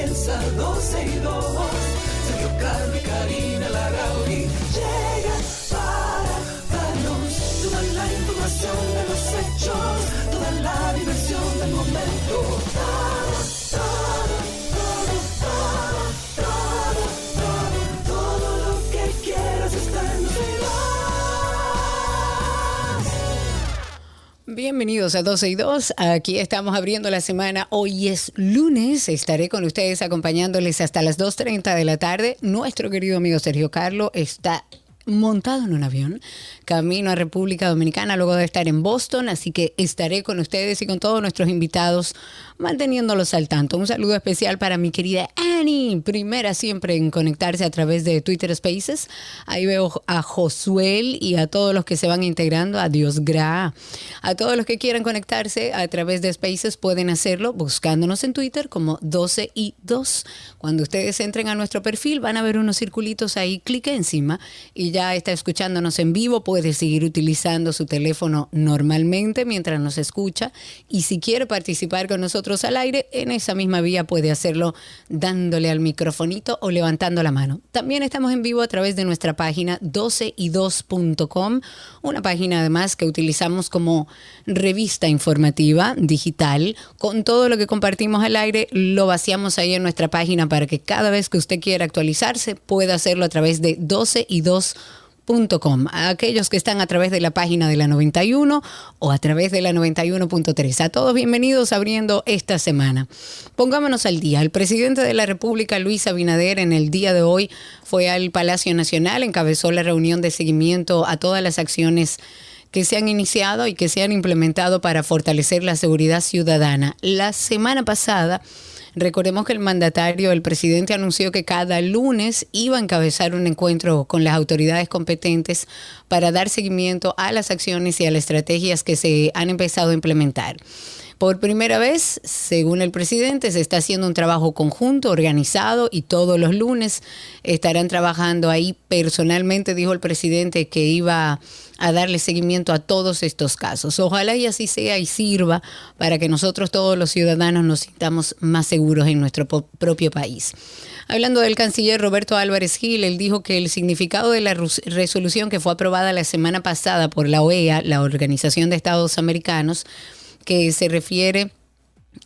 comienza 12 y 2. Sergio Carlos y Karina Larrauri Bienvenidos a 12 y 2. Aquí estamos abriendo la semana. Hoy es lunes. Estaré con ustedes acompañándoles hasta las 2.30 de la tarde. Nuestro querido amigo Sergio Carlo está montado en un avión, camino a República Dominicana luego de estar en Boston, así que estaré con ustedes y con todos nuestros invitados manteniéndolos al tanto. Un saludo especial para mi querida Annie, primera siempre en conectarse a través de Twitter Spaces. Ahí veo a Josuel y a todos los que se van integrando, a Dios Gra. A todos los que quieran conectarse a través de Spaces pueden hacerlo buscándonos en Twitter como 12 y 2. Cuando ustedes entren a nuestro perfil van a ver unos circulitos ahí, clique encima y ya está escuchándonos en vivo, puede seguir utilizando su teléfono normalmente mientras nos escucha y si quiere participar con nosotros al aire, en esa misma vía puede hacerlo dándole al microfonito o levantando la mano. También estamos en vivo a través de nuestra página 12y2.com, una página además que utilizamos como revista informativa digital. Con todo lo que compartimos al aire, lo vaciamos ahí en nuestra página para que cada vez que usted quiera actualizarse pueda hacerlo a través de 12y2.com. A aquellos que están a través de la página de la 91 o a través de la 91.3. A todos bienvenidos abriendo esta semana. Pongámonos al día. El presidente de la República, Luis Abinader, en el día de hoy fue al Palacio Nacional, encabezó la reunión de seguimiento a todas las acciones que se han iniciado y que se han implementado para fortalecer la seguridad ciudadana. La semana pasada, recordemos que el mandatario, el presidente, anunció que cada lunes iba a encabezar un encuentro con las autoridades competentes para dar seguimiento a las acciones y a las estrategias que se han empezado a implementar. Por primera vez, según el presidente, se está haciendo un trabajo conjunto, organizado, y todos los lunes estarán trabajando ahí personalmente, dijo el presidente, que iba a darle seguimiento a todos estos casos. Ojalá y así sea y sirva para que nosotros todos los ciudadanos nos sintamos más seguros en nuestro propio país. Hablando del canciller Roberto Álvarez Gil, él dijo que el significado de la resolución que fue aprobada la semana pasada por la OEA, la Organización de Estados Americanos, que se refiere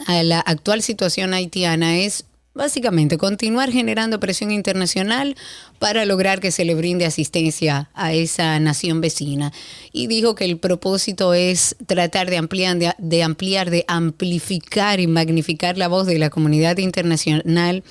a la actual situación haitiana es básicamente continuar generando presión internacional para lograr que se le brinde asistencia a esa nación vecina. Y dijo que el propósito es tratar de ampliar, de, de ampliar, de amplificar y magnificar la voz de la comunidad internacional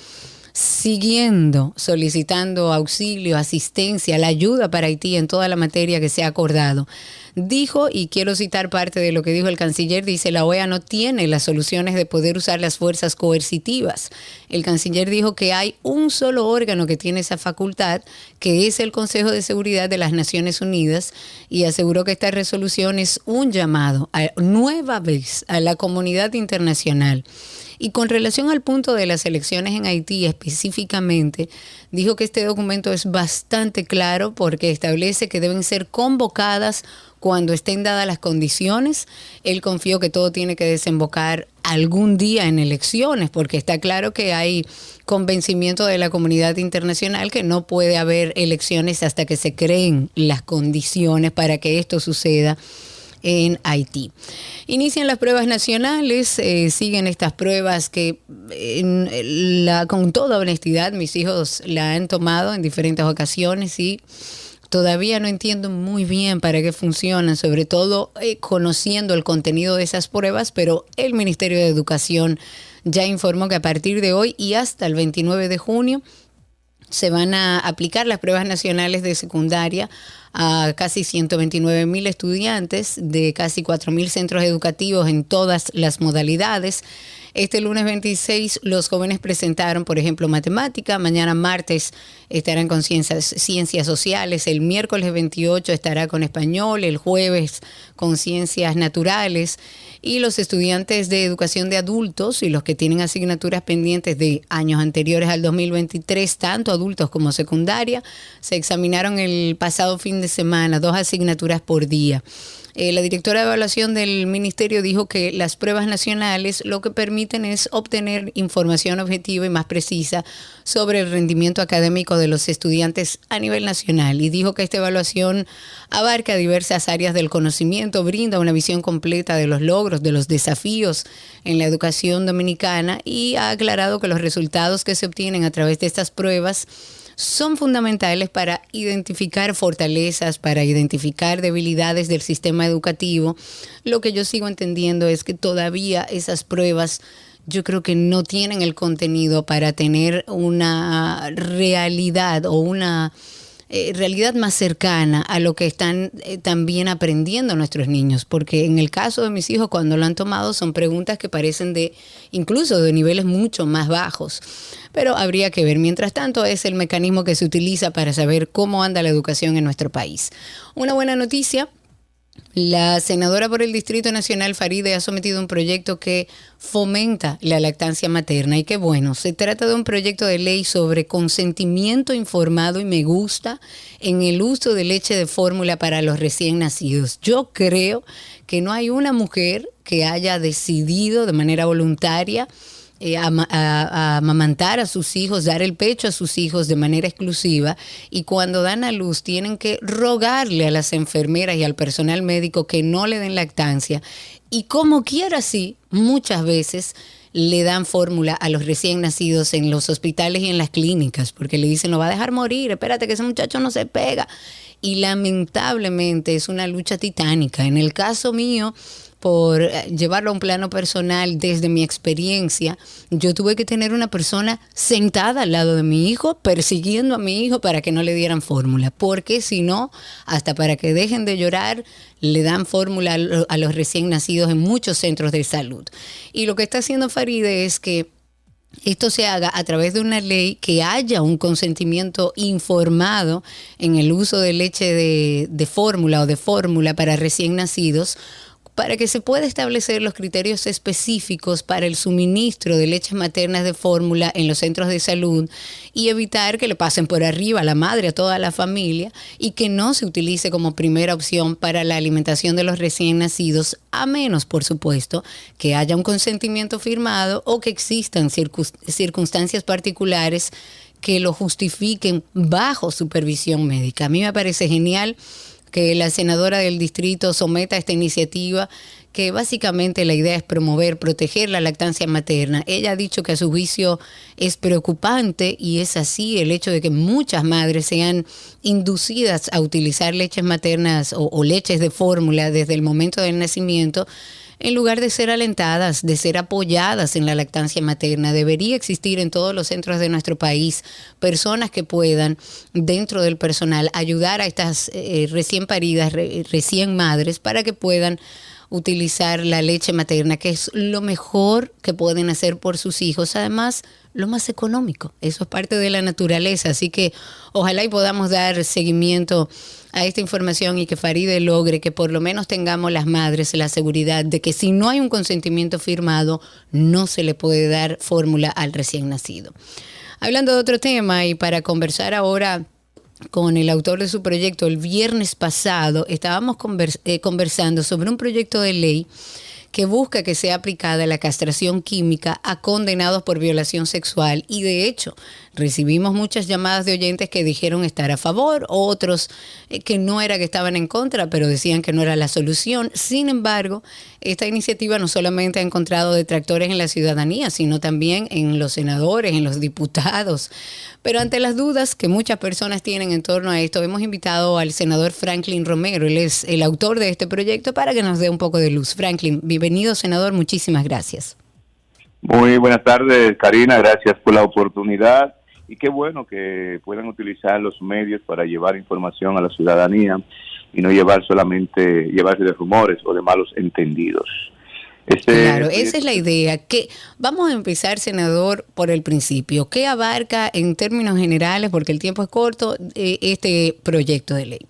siguiendo solicitando auxilio, asistencia, la ayuda para Haití en toda la materia que se ha acordado. Dijo, y quiero citar parte de lo que dijo el canciller, dice, la OEA no tiene las soluciones de poder usar las fuerzas coercitivas. El canciller dijo que hay un solo órgano que tiene esa facultad, que es el Consejo de Seguridad de las Naciones Unidas, y aseguró que esta resolución es un llamado a nueva vez a la comunidad internacional. Y con relación al punto de las elecciones en Haití específicamente, dijo que este documento es bastante claro porque establece que deben ser convocadas cuando estén dadas las condiciones. Él confió que todo tiene que desembocar algún día en elecciones, porque está claro que hay convencimiento de la comunidad internacional que no puede haber elecciones hasta que se creen las condiciones para que esto suceda en Haití. Inician las pruebas nacionales, eh, siguen estas pruebas que con toda honestidad mis hijos la han tomado en diferentes ocasiones y todavía no entiendo muy bien para qué funcionan, sobre todo eh, conociendo el contenido de esas pruebas, pero el Ministerio de Educación ya informó que a partir de hoy y hasta el 29 de junio se van a aplicar las pruebas nacionales de secundaria a casi 129 mil estudiantes de casi 4 mil centros educativos en todas las modalidades. Este lunes 26 los jóvenes presentaron, por ejemplo, matemática, mañana martes estarán con ciencias, sociales, el miércoles 28 estará con español, el jueves con ciencias naturales. Y los estudiantes de educación de adultos y los que tienen asignaturas pendientes de años anteriores al 2023, tanto adultos como secundaria, se examinaron el pasado fin de semana, dos asignaturas por día. Eh, la directora de evaluación del ministerio dijo que las pruebas nacionales lo que permiten es obtener información objetiva y más precisa sobre el rendimiento académico de los estudiantes a nivel nacional. Y dijo que esta evaluación abarca diversas áreas del conocimiento, brinda una visión completa de los logros, de los desafíos en la educación dominicana y ha aclarado que los resultados que se obtienen a través de estas pruebas son fundamentales para identificar fortalezas, para identificar debilidades del sistema educativo. Lo que yo sigo entendiendo es que todavía esas pruebas yo creo que no tienen el contenido para tener una realidad o una eh, realidad más cercana a lo que están eh, también aprendiendo nuestros niños, porque en el caso de mis hijos cuando lo han tomado son preguntas que parecen de incluso de niveles mucho más bajos, pero habría que ver. Mientras tanto es el mecanismo que se utiliza para saber cómo anda la educación en nuestro país. Una buena noticia la senadora por el Distrito Nacional Faride ha sometido un proyecto que fomenta la lactancia materna y qué bueno, se trata de un proyecto de ley sobre consentimiento informado y me gusta en el uso de leche de fórmula para los recién nacidos. Yo creo que no hay una mujer que haya decidido de manera voluntaria eh, a, amamantar a sus hijos, dar el pecho a sus hijos de manera exclusiva y cuando dan a luz tienen que rogarle a las enfermeras y al personal médico que no le den lactancia y como quiera así, muchas veces le dan fórmula a los recién nacidos en los hospitales y en las clínicas, porque le dicen, no va a dejar morir, espérate que ese muchacho no se pega. Y lamentablemente es una lucha titánica. En el caso mío, por eh, llevarlo a un plano personal desde mi experiencia, yo tuve que tener una persona sentada al lado de mi hijo, persiguiendo a mi hijo para que no le dieran fórmula, porque si no, hasta para que dejen de llorar, le dan fórmula a los recién nacidos en muchos centros de salud. Y lo que está haciendo Faride es que esto se haga a través de una ley que haya un consentimiento informado en el uso de leche de, de fórmula o de fórmula para recién nacidos, para que se pueda establecer los criterios específicos para el suministro de leches maternas de fórmula en los centros de salud y evitar que le pasen por arriba a la madre, a toda la familia y que no se utilice como primera opción para la alimentación de los recién nacidos, a menos, por supuesto, que haya un consentimiento firmado o que existan circunstancias particulares que lo justifiquen bajo supervisión médica. A mí me parece genial que la senadora del distrito someta esta iniciativa que básicamente la idea es promover, proteger la lactancia materna. Ella ha dicho que a su juicio es preocupante y es así el hecho de que muchas madres sean inducidas a utilizar leches maternas o, o leches de fórmula desde el momento del nacimiento en lugar de ser alentadas, de ser apoyadas en la lactancia materna. Debería existir en todos los centros de nuestro país personas que puedan, dentro del personal, ayudar a estas eh, recién paridas, recién madres, para que puedan utilizar la leche materna, que es lo mejor que pueden hacer por sus hijos. Además, lo más económico. Eso es parte de la naturaleza. Así que ojalá y podamos dar seguimiento a esta información y que Faride logre que por lo menos tengamos las madres la seguridad de que si no hay un consentimiento firmado, no se le puede dar fórmula al recién nacido. Hablando de otro tema y para conversar ahora con el autor de su proyecto, el viernes pasado estábamos eh, conversando sobre un proyecto de ley que busca que sea aplicada la castración química a condenados por violación sexual y de hecho recibimos muchas llamadas de oyentes que dijeron estar a favor, otros eh, que no era que estaban en contra, pero decían que no era la solución. Sin embargo, esta iniciativa no solamente ha encontrado detractores en la ciudadanía, sino también en los senadores, en los diputados. Pero ante las dudas que muchas personas tienen en torno a esto, hemos invitado al senador Franklin Romero, él es el autor de este proyecto, para que nos dé un poco de luz. Franklin, bienvenido senador, muchísimas gracias. Muy buenas tardes, Karina, gracias por la oportunidad y qué bueno que puedan utilizar los medios para llevar información a la ciudadanía y no llevar solamente llevarse de rumores o de malos entendidos. Este claro, esa es la idea. Que vamos a empezar, senador, por el principio. ¿Qué abarca en términos generales, porque el tiempo es corto, eh, este proyecto de ley?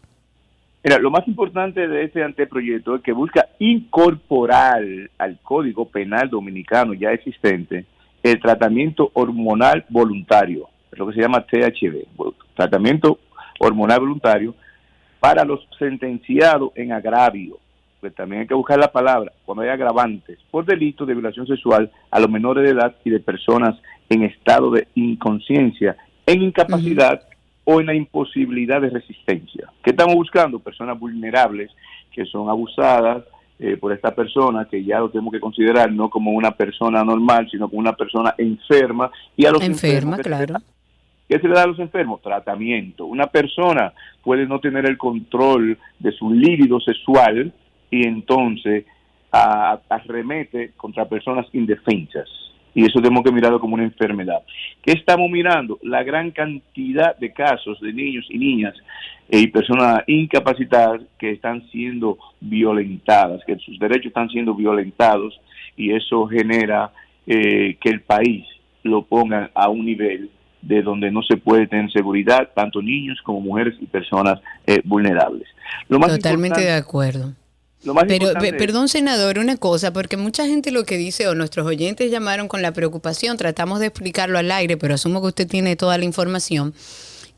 Mira, lo más importante de este anteproyecto es que busca incorporar al Código Penal Dominicano ya existente el tratamiento hormonal voluntario, lo que se llama THB, tratamiento hormonal voluntario para los sentenciados en agravio también hay que buscar la palabra, cuando hay agravantes por delito de violación sexual a los menores de edad y de personas en estado de inconsciencia, en incapacidad o en la imposibilidad de resistencia. ¿Qué estamos buscando? Personas vulnerables que son abusadas eh, por esta persona, que ya lo tenemos que considerar no como una persona normal, sino como una persona enferma. Y a los enferma, claro. ¿Qué se le da a los enfermos? Tratamiento. Una persona puede no tener el control de su líbido sexual, y entonces arremete contra personas indefensas. Y eso tenemos que mirarlo como una enfermedad. ¿Qué estamos mirando? La gran cantidad de casos de niños y niñas eh, y personas incapacitadas que están siendo violentadas, que sus derechos están siendo violentados y eso genera eh, que el país lo ponga a un nivel de donde no se puede tener seguridad, tanto niños como mujeres y personas eh, vulnerables. Totalmente de acuerdo. Pero, perdón, senador, una cosa, porque mucha gente lo que dice, o nuestros oyentes llamaron con la preocupación, tratamos de explicarlo al aire, pero asumo que usted tiene toda la información,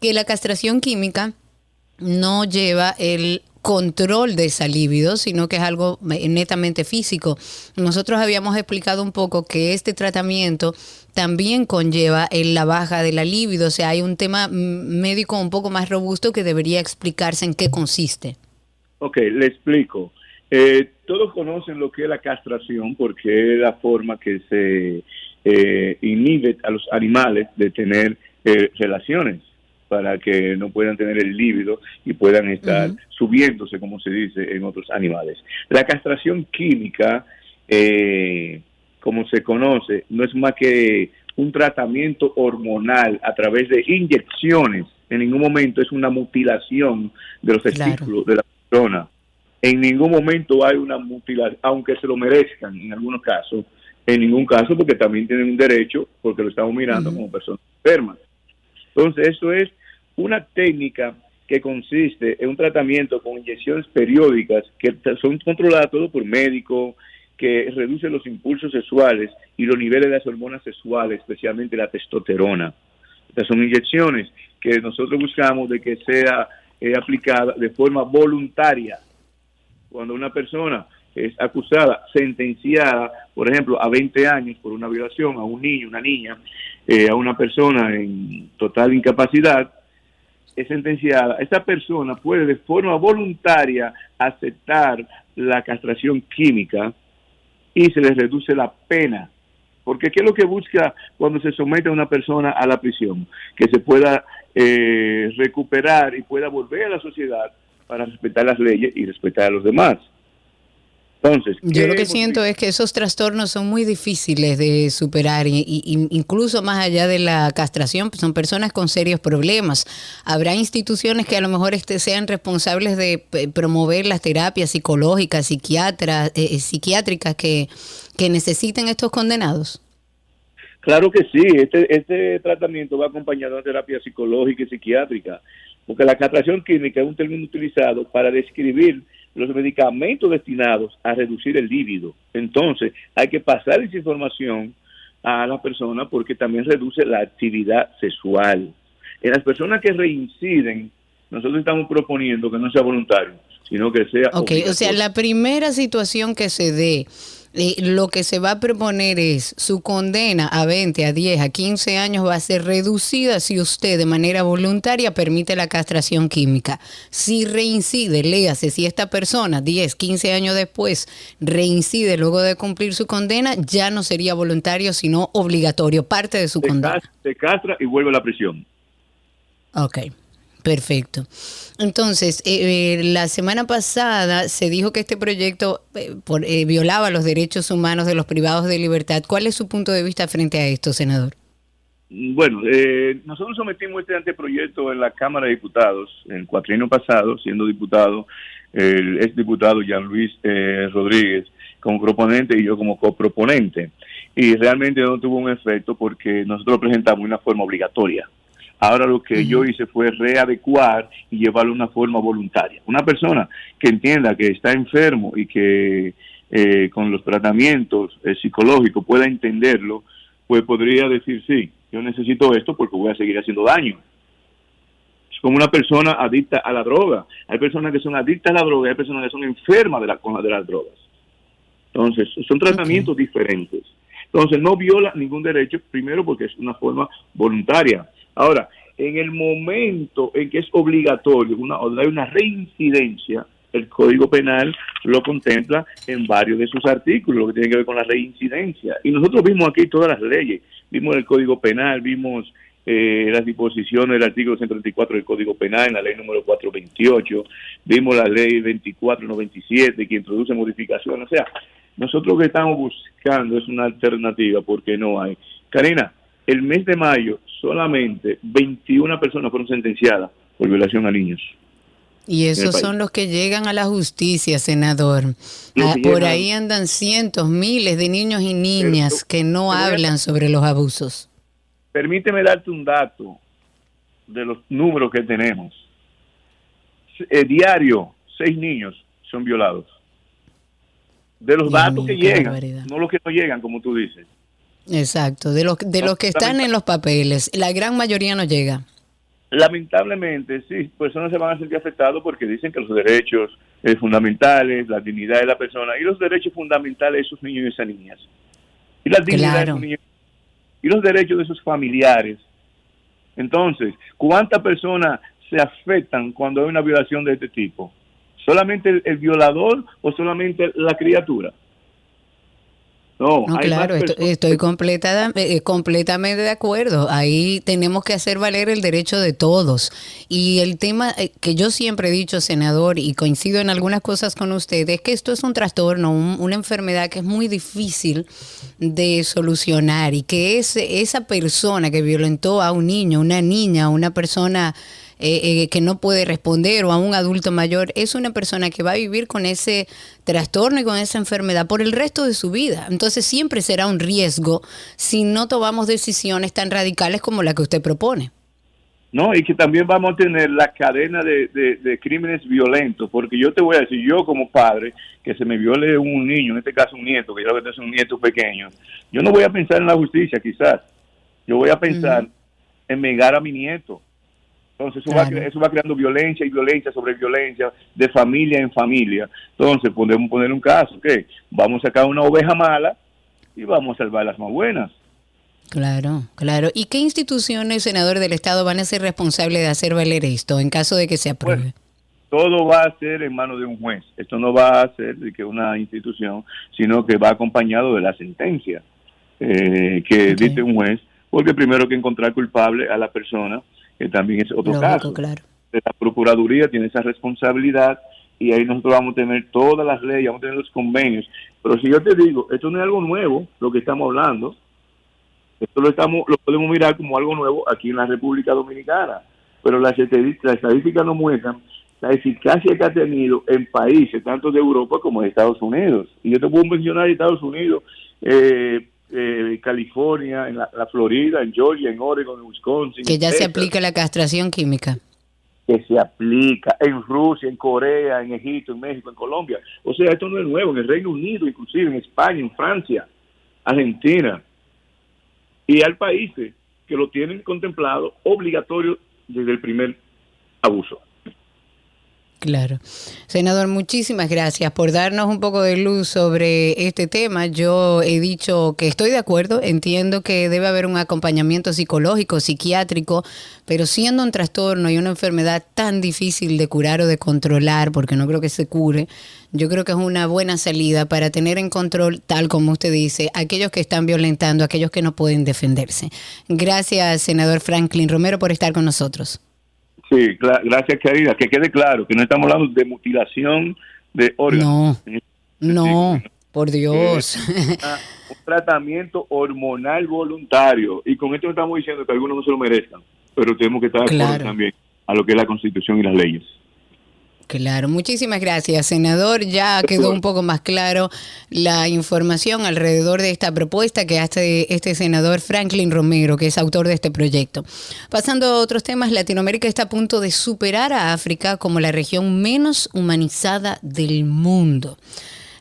que la castración química no lleva el control de esa libido, sino que es algo netamente físico. Nosotros habíamos explicado un poco que este tratamiento también conlleva la baja de la libido, o sea, hay un tema médico un poco más robusto que debería explicarse en qué consiste. Ok, le explico. Eh, todos conocen lo que es la castración porque es la forma que se eh, inhibe a los animales de tener eh, relaciones para que no puedan tener el líbido y puedan estar subiéndose, como se dice en otros animales. La castración química, como se conoce, no es más que un tratamiento hormonal a través de inyecciones. En ningún momento es una mutilación de los testículos de la persona en ningún momento hay una mutilación, aunque se lo merezcan en algunos casos, en ningún caso porque también tienen un derecho, porque lo estamos mirando como personas enfermas. Entonces, eso es una técnica que consiste en un tratamiento con inyecciones periódicas que son controladas todo por médicos, que reduce los impulsos sexuales y los niveles de las hormonas sexuales, especialmente la testosterona. Estas son inyecciones que nosotros buscamos de que sea eh, aplicada de forma voluntaria cuando una persona es acusada, sentenciada, por ejemplo, a 20 años por una violación a un niño, una niña, eh, a una persona en total incapacidad, es sentenciada, esa persona puede de forma voluntaria aceptar la castración química y se le reduce la pena. Porque ¿qué es lo que busca cuando se somete a una persona a la prisión? Que se pueda eh, recuperar y pueda volver a la sociedad para respetar las leyes y respetar a los demás. Entonces, yo lo que siento es que esos trastornos son muy difíciles de superar y, incluso más allá de la castración, son personas con serios problemas. Habrá instituciones que a lo mejor este, sean responsables de eh, promover las terapias psicológicas, psiquiatras, eh, eh, psiquiátricas que, que necesiten estos condenados. Claro que sí, este, este tratamiento va acompañado de terapia psicológica y psiquiátrica porque la castración química es un término utilizado para describir los medicamentos destinados a reducir el líbido. Entonces, hay que pasar esa información a la persona porque también reduce la actividad sexual. En las personas que reinciden, nosotros estamos proponiendo que no sea voluntario, sino que sea... Ok, o sea, la primera situación que se dé lo que se va a proponer es su condena a 20, a 10, a 15 años va a ser reducida si usted de manera voluntaria permite la castración química. Si reincide, léase, si esta persona 10, 15 años después reincide luego de cumplir su condena, ya no sería voluntario, sino obligatorio, parte de su condena. se castra y vuelve a la prisión. Ok. Perfecto. Entonces, eh, eh, la semana pasada se dijo que este proyecto eh, violaba los derechos humanos de los privados de libertad. ¿Cuál es su punto de vista frente a esto, senador? Bueno, nosotros sometimos este anteproyecto en la Cámara de Diputados el cuatrienio pasado, siendo diputado el exdiputado Jean Luis Rodríguez, como proponente y yo como coproponente. Y realmente no tuvo un efecto porque nosotros presentamos una forma obligatoria. Ahora lo que yo hice fue readecuar y llevarlo a una forma voluntaria. Una persona que entienda que está enfermo y que eh, con los tratamientos eh, psicológicos pueda entenderlo, pues podría decir, sí, yo necesito esto porque voy a seguir haciendo daño. Es como una persona adicta a la droga. Hay personas que son adictas a la droga y hay personas que son enfermas de, la, de las drogas. Entonces, son tratamientos diferentes. Entonces, no viola ningún derecho, primero porque es una forma voluntaria. Ahora, en el momento en que es obligatorio, una, hay una reincidencia, el Código Penal lo contempla en varios de sus artículos, lo que tiene que ver con la reincidencia. Y nosotros vimos aquí todas las leyes, vimos el Código Penal, vimos eh, las disposiciones del artículo 134 del Código Penal, en la ley número 428, vimos la ley 2497 que introduce modificaciones. O sea, nosotros lo que estamos buscando es una alternativa porque no hay. Karina, el mes de mayo solamente 21 personas fueron sentenciadas por violación a niños. Y esos son los que llegan a la justicia, senador. Ah, por ahí andan cientos, miles de niños y niñas que no hablan sobre los abusos. Permíteme darte un dato de los números que tenemos. Eh, diario, seis niños son violados. De los datos que llegan, no los que no llegan, como tú dices. Exacto, de los, de los que están en los papeles, la gran mayoría no llega. Lamentablemente, sí, personas se van a sentir afectados porque dicen que los derechos eh, fundamentales, la dignidad de la persona y los derechos fundamentales de esos niños y esas niñas. Y la dignidad de esos niños y los derechos de sus familiares. Entonces, ¿cuántas personas se afectan cuando hay una violación de este tipo? ¿Solamente el violador o solamente la criatura? No, claro, estoy, completa, eh, completamente de acuerdo. Ahí tenemos que hacer valer el derecho de todos. Y el tema eh, que yo siempre he dicho, senador, y coincido en algunas cosas con usted, es que esto es un trastorno, una enfermedad que es muy difícil de solucionar y que es esa persona que violentó a un niño, una niña, una persona eh, eh, que no puede responder o a un adulto mayor, es una persona que va a vivir con ese trastorno y con esa enfermedad por el resto de su vida. Entonces siempre será un riesgo si no tomamos decisiones tan radicales como la que usted propone. No, y que también vamos a tener la cadena de, crímenes violentos, porque yo te voy a decir, yo como padre, que se me viole un niño, en este caso un nieto, que yo creo que es un nieto pequeño, yo no voy a pensar en la justicia quizás, yo voy a pensar en negar a mi nieto, entonces eso, va, eso va creando violencia y violencia sobre violencia, de familia en familia. Entonces podemos poner un caso, que vamos a sacar una oveja mala y vamos a salvar las más buenas. Claro, claro. ¿Y qué instituciones, senador del Estado, van a ser responsables de hacer valer esto en caso de que se apruebe? todo va a ser en manos de un juez. Esto no va a ser de que una institución, sino que va acompañado de la sentencia eh, que dice un juez, porque primero hay que encontrar culpable a la persona que también es otro caso. Claro. La Procuraduría tiene esa responsabilidad y ahí nosotros vamos a tener todas las leyes, vamos a tener los convenios. Pero si yo te digo, esto no es algo nuevo, lo que estamos hablando, esto lo, estamos, lo podemos mirar como algo nuevo aquí en la República Dominicana, pero las estadísticas nos muestran la eficacia que ha tenido en países tanto de Europa como de Estados Unidos. Y yo te puedo mencionar Estados Unidos, eh, eh, California, en la, Florida, en Georgia, en Oregon, en Wisconsin. Que ya se aplica la castración química. Que se aplica en Rusia, en Corea, en Egipto, en México, en Colombia. O sea, esto no es nuevo, en el Reino Unido, inclusive en España, en Francia, Argentina. Y hay países que lo tienen contemplado obligatorio desde el primer abuso. Claro. Senador, muchísimas gracias por darnos un poco de luz sobre este tema. Yo he dicho que estoy de acuerdo, entiendo que debe haber un acompañamiento psicológico, psiquiátrico, pero siendo un trastorno y una enfermedad tan difícil de curar o de controlar, porque no creo que se cure, yo creo que es una buena salida para tener en control, tal como usted dice, aquellos que están violentando, aquellos que no pueden defenderse. Gracias, senador Franklin Romero, por estar con nosotros. Sí, gracias, querida. Que quede claro que no estamos hablando de mutilación de órganos. No, no, por Dios. un tratamiento hormonal voluntario. Y con esto estamos diciendo que algunos no se lo merezcan, pero tenemos que estar de acuerdo también a lo que es la Constitución y las leyes. Claro, muchísimas gracias, senador. Ya quedó un poco más claro la información alrededor de esta propuesta que hace este senador Franklin Romero, que es autor de este proyecto. Pasando a otros temas, Latinoamérica está a punto de superar a África como la región menos humanizada del mundo.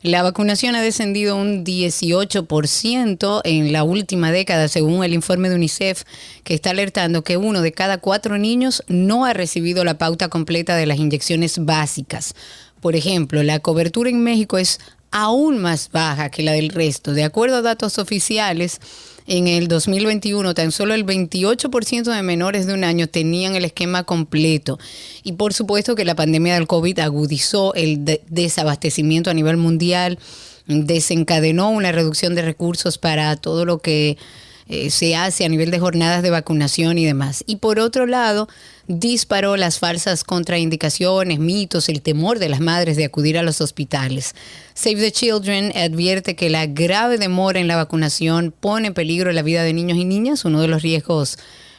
La vacunación ha descendido un 18% en la última década, según el informe de UNICEF, que está alertando que uno de cada cuatro niños no ha recibido la pauta completa de las inyecciones básicas. Por ejemplo, la cobertura en México es aún más baja que la del resto. De acuerdo a datos oficiales, en el 2021 tan solo el 28% de menores de un año tenían el esquema completo. Y por supuesto que la pandemia del COVID agudizó el desabastecimiento a nivel mundial, desencadenó una reducción de recursos para todo lo que eh, se hace a nivel de jornadas de vacunación y demás. Y por otro lado, disparó las falsas contraindicaciones, mitos, el temor de las madres de acudir a los hospitales. Save the Children advierte que la grave demora en la vacunación pone en peligro la vida de niños y niñas. Uno de los riesgos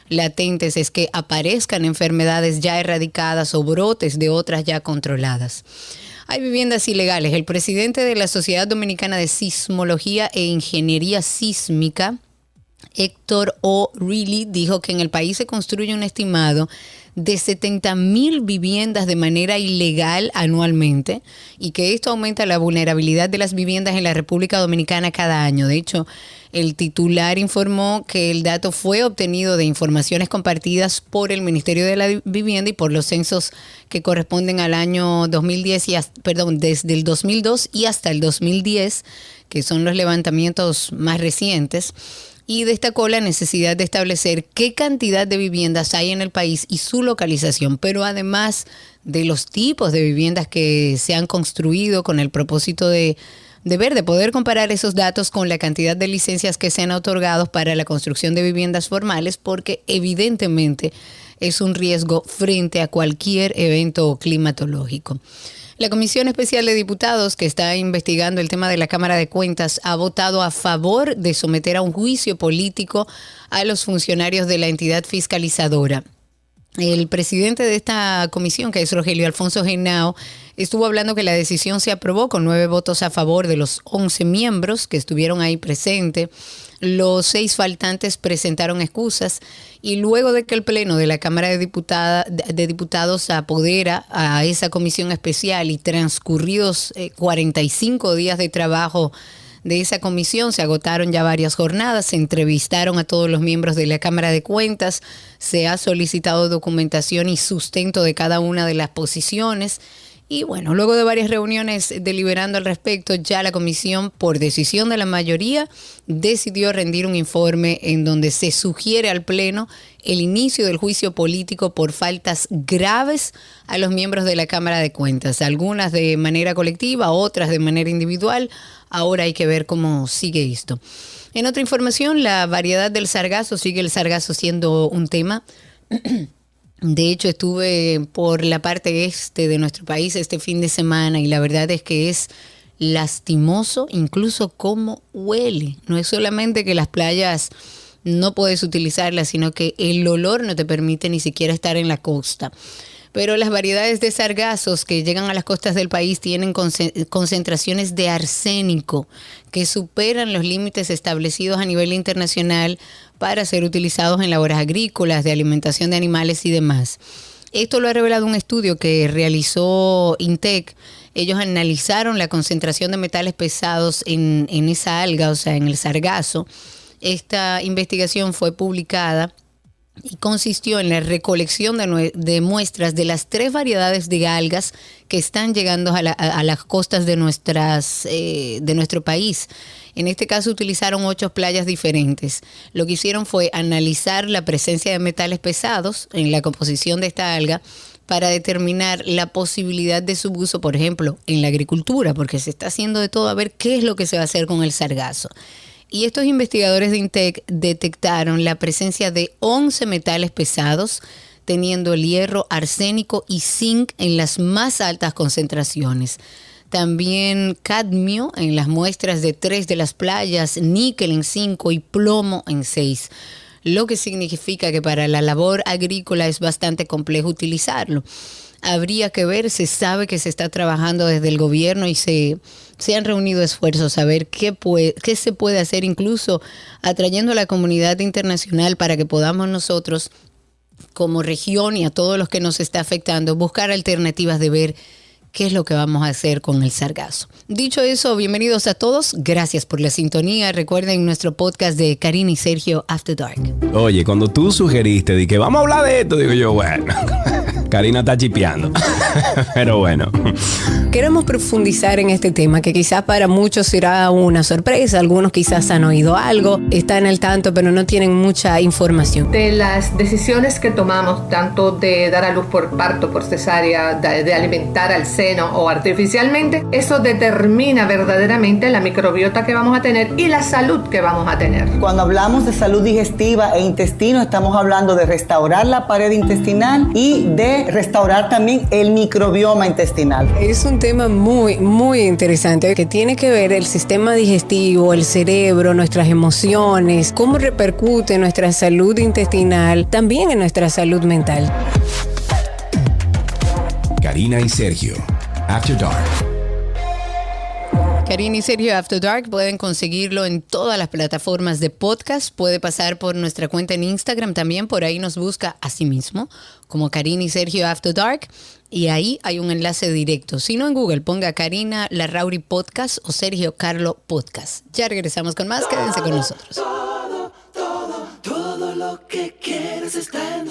latentes es que aparezcan enfermedades ya erradicadas o brotes de otras ya controladas. Hay viviendas ilegales. El presidente de la Sociedad Dominicana de Sismología e Ingeniería Sísmica, Héctor O'Reilly dijo que en el país se construye un estimado de 70 mil viviendas de manera ilegal anualmente y que esto aumenta la vulnerabilidad de las viviendas en la República Dominicana cada año. De hecho, el titular informó que el dato fue obtenido de informaciones compartidas por el Ministerio de la Vivienda y por los censos que corresponden al año 2010 y perdón, desde el 2002 y hasta el 2010, que son los levantamientos más recientes y destacó la necesidad de establecer qué cantidad de viviendas hay en el país y su localización, pero además de los tipos de viviendas que se han construido con el propósito de, de poder comparar esos datos con la cantidad de licencias que se han otorgado para la construcción de viviendas formales, porque evidentemente es un riesgo frente a cualquier evento climatológico. La Comisión Especial de Diputados, que está investigando el tema de la Cámara de Cuentas, ha votado a favor de someter a un juicio político a los funcionarios de la entidad fiscalizadora. El presidente de esta comisión, que es Rogelio Alfonso Genao, estuvo hablando que la decisión se aprobó con nueve votos a favor de los once miembros que estuvieron ahí presentes. Los seis faltantes presentaron excusas y luego de que el Pleno de la Cámara de, de Diputados apodera a esa comisión especial y transcurridos 45 eh, días de trabajo de esa comisión, se agotaron ya varias jornadas, se entrevistaron a todos los miembros de la Cámara de Cuentas, se ha solicitado documentación y sustento de cada una de las posiciones y bueno, luego de varias reuniones deliberando al respecto, ya la comisión, por decisión de la mayoría, decidió rendir un informe en donde se sugiere al Pleno el inicio del juicio político por faltas graves a los miembros de la Cámara de Cuentas, algunas de manera colectiva, otras de manera individual. Ahora hay que ver cómo sigue esto. En otra información, la variedad del sargazo, sigue el sargazo siendo un tema. De hecho, estuve por la parte este de nuestro país este fin de semana y la verdad es que es lastimoso incluso cómo huele. No es solamente que las playas no puedes utilizarlas, sino que el olor no te permite ni siquiera estar en la costa pero las variedades de sargazos que llegan a las costas del país tienen concentraciones de arsénico que superan los límites establecidos a nivel internacional para ser utilizados en labores agrícolas, de alimentación de animales y demás. Esto lo ha revelado un estudio que realizó INTEC. Ellos analizaron la concentración de metales pesados en, en esa alga, o sea, en el sargazo. Esta investigación fue publicada y consistió en la recolección de, muestras de las tres variedades de algas que están llegando a, las costas de, nuestras, eh, de nuestro país. En este caso utilizaron ocho playas diferentes. Lo que hicieron fue analizar la presencia de metales pesados en la composición de esta alga para determinar la posibilidad de su uso, por ejemplo, en la agricultura, porque se está haciendo de todo a ver qué es lo que se va a hacer con el sargazo. Y estos investigadores de INTEC detectaron la presencia de 11 metales pesados, teniendo el hierro, arsénico y zinc en las más altas concentraciones. También cadmio en las muestras de tres de las playas, níquel en cinco y plomo en seis lo que significa que para la labor agrícola es bastante complejo utilizarlo. Habría que ver, se sabe que se está trabajando desde el gobierno y se, se han reunido esfuerzos a ver qué, puede, qué se puede hacer, incluso atrayendo a la comunidad internacional para que podamos nosotros, como región y a todos los que nos está afectando, buscar alternativas de ver qué es lo que vamos a hacer con el sargazo. Dicho eso, bienvenidos a todos. Gracias por la sintonía. Recuerden nuestro podcast de Karina y Sergio After Dark. Oye, cuando tú sugeriste de que vamos a hablar de esto, digo yo, bueno. Karina está chipeando. Pero bueno. Queremos profundizar en este tema que quizás para muchos será una sorpresa. Algunos quizás han oído algo, están al tanto, pero no tienen mucha información. De las decisiones que tomamos, tanto de dar a luz por parto, por cesárea, de, alimentar al seno o artificialmente, eso determina verdaderamente la microbiota que vamos a tener y la salud que vamos a tener. Cuando hablamos de salud digestiva e intestino, estamos hablando de restaurar la pared intestinal y de restaurar también el microbioma intestinal. Es un tema muy, muy interesante que tiene que ver el sistema digestivo, el cerebro, nuestras emociones, cómo repercute nuestra salud intestinal, también en nuestra salud mental. Karina y Sergio, After Dark. Karina y Sergio After Dark pueden conseguirlo en todas las plataformas de podcast. Puede pasar por nuestra cuenta en Instagram también. Por ahí nos busca a sí mismo como Karina y Sergio After Dark. Y ahí hay un enlace directo. Si no en Google, ponga Karina Larrauri Podcast o Sergio Carlo Podcast. Ya regresamos con más. Quédense con nosotros. Todo, todo, todo lo que quieres está en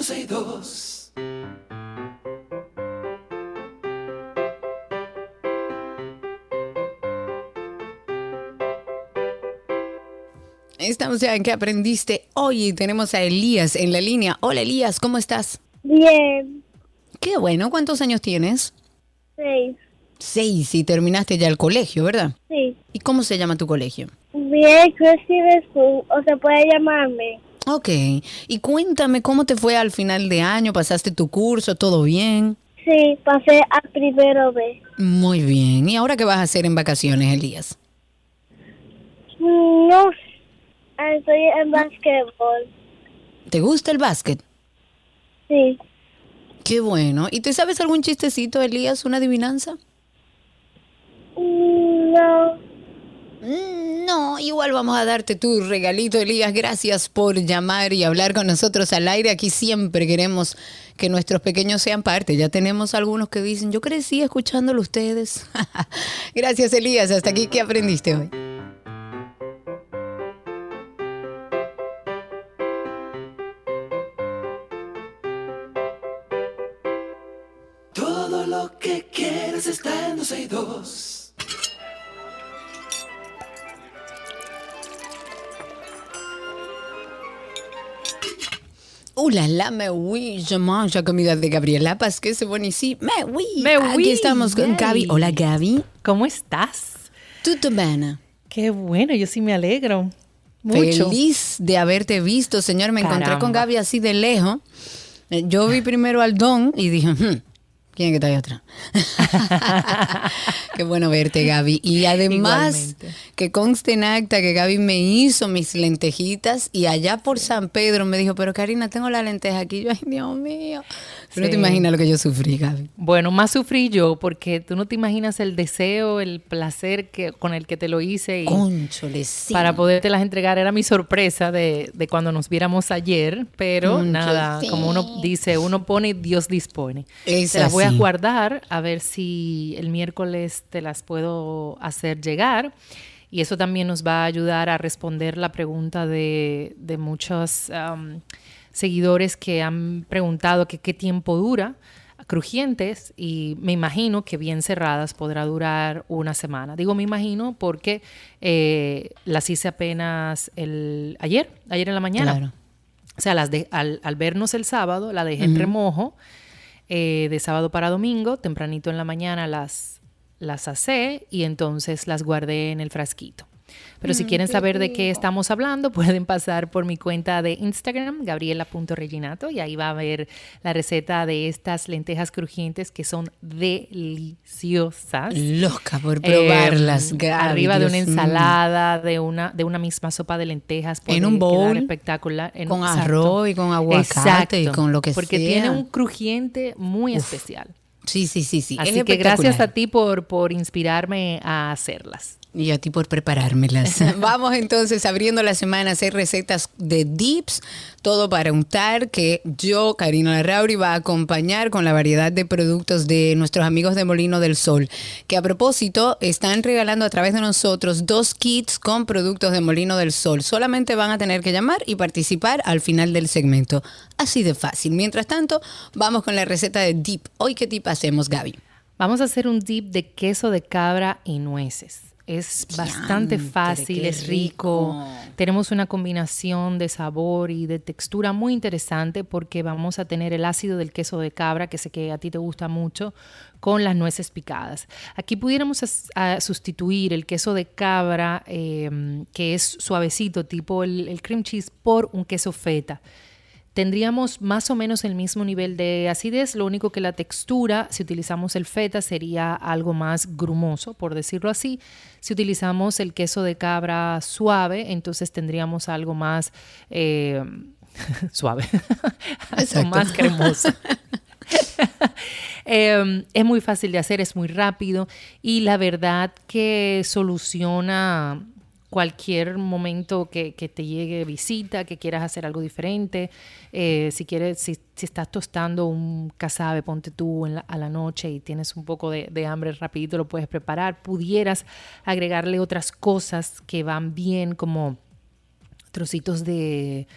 Estamos ya en que aprendiste hoy. Tenemos a Elías en la línea. Hola Elías, ¿cómo estás? Bien. Qué bueno. ¿Cuántos años tienes? Seis. Seis y terminaste ya el colegio, ¿verdad? Sí. ¿Y cómo se llama tu colegio? Bien, Christine School, o se puede llamarme. Ok. Y cuéntame cómo te fue al final de año. ¿Pasaste tu curso? ¿Todo bien? Sí, pasé al primero B. Muy bien. ¿Y ahora qué vas a hacer en vacaciones, Elías? Mm, no Estoy en básquetbol. ¿Te gusta el básquet? Sí. Qué bueno. ¿Y te sabes algún chistecito, Elías? ¿Una adivinanza? Mm, no. Mm, no, igual vamos a darte tu regalito, Elías. Gracias por llamar y hablar con nosotros al aire. Aquí siempre queremos que nuestros pequeños sean parte. Ya tenemos algunos que dicen, yo crecí escuchándolo ustedes. Gracias, Elías. Hasta aquí, ¿qué aprendiste hoy? La la, me oui, je mange comida de Gabriela parce que c'est bon ici. Me oui, me aquí estamos con Gaby. Hola, Gaby. ¿Cómo estás? Todo bien. Qué bueno, yo sí me alegro. Mucho. Feliz de haberte visto, señor. Me encontré con Gaby así de lejos. Eh, yo vi primero al Don y dije, hmm, ¿Quién que está ahí atrás? Qué bueno verte, Gaby. Y además, que conste en acta que Gaby me hizo mis lentejitas y allá por San Pedro me dijo, pero Karina, tengo la lenteja aquí. Yo, ay, Dios mío. Tú no te imaginas lo que yo sufrí, Gaby. Bueno, más sufrí yo porque tú no te imaginas el deseo, el placer que, con el que te lo hice. Y Conchole, sí. Para poderte las entregar. Era mi sorpresa de, cuando nos viéramos ayer, pero nada, como uno dice, uno pone, Dios dispone. Es te las voy guardar a ver si el miércoles te las puedo hacer llegar. Y eso también nos va a ayudar a responder la pregunta de, de muchos seguidores que han preguntado que qué tiempo dura crujientes y me imagino que bien cerradas podrá durar una semana. Digo me imagino porque eh, las hice apenas el ayer, ayer en la mañana. O sea, las de, al, vernos el sábado, la dejé en remojo eh, de sábado para domingo, tempranito en la mañana las, las asé y entonces las guardé en el frasquito. Pero si mm, quieren saber de qué estamos hablando, pueden pasar por mi cuenta de Instagram, gabriela.reginato, y ahí va a ver la receta de estas lentejas crujientes que son deliciosas. Loca por probarlas, eh, Arriba de una ensalada, de una, de una misma sopa de lentejas. En un bowl. Espectacular. con arroz y con aguacate y con lo que porque sea. Porque tiene un crujiente muy especial. Sí, sí, sí, sí. Así que gracias a ti por, por inspirarme a hacerlas. Y a ti por preparármelas. Vamos entonces abriendo la semana a hacer recetas de dips, todo para untar, que yo, Karina Larrauri, va a acompañar con la variedad de productos de nuestros amigos de Molino del Sol, que a propósito están regalando a través de nosotros dos kits con productos de Molino del Sol. Solamente van a tener que llamar y participar al final del segmento. Así de fácil. Mientras tanto, vamos con la receta de dip. Hoy, ¿qué tip hacemos, Gaby? Vamos a hacer un dip de queso de cabra y nueces. Es bastante fácil, es rico. Tenemos una combinación de sabor y de textura muy interesante porque vamos a tener el ácido del queso de cabra, que sé que a ti te gusta mucho, con las nueces picadas. Aquí pudiéramos sustituir el queso de cabra, em, que es suavecito, tipo el cream cheese, por un queso feta tendríamos más o menos el mismo nivel de acidez, lo único que la textura, si utilizamos el feta, sería algo más grumoso, por decirlo así. Si utilizamos el queso de cabra suave, entonces tendríamos algo más eh, suave, algo más cremoso. Em, es muy fácil de hacer, es muy rápido y la verdad que soluciona cualquier momento que, te llegue visita, que quieras hacer algo diferente, eh, si quieres, si, estás tostando un casabe, ponte tú a la noche y tienes un poco de, hambre, rapidito lo puedes preparar, pudieras agregarle otras cosas que van bien como trocitos de,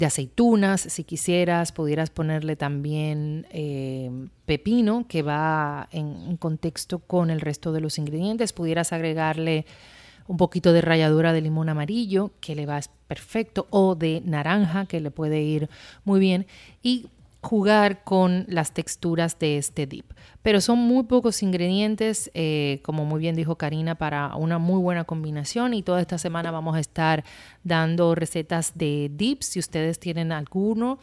aceitunas, si quisieras, pudieras ponerle también eh, pepino, que va en contexto con el resto de los ingredientes, pudieras agregarle un poquito de ralladura de limón amarillo, que le va perfecto, o de naranja, que le puede ir muy bien, y jugar con las texturas de este dip. Pero son muy pocos ingredientes, eh, como muy bien dijo Karina, para una muy buena combinación y toda esta semana vamos a estar dando recetas de dips. Si ustedes tienen alguno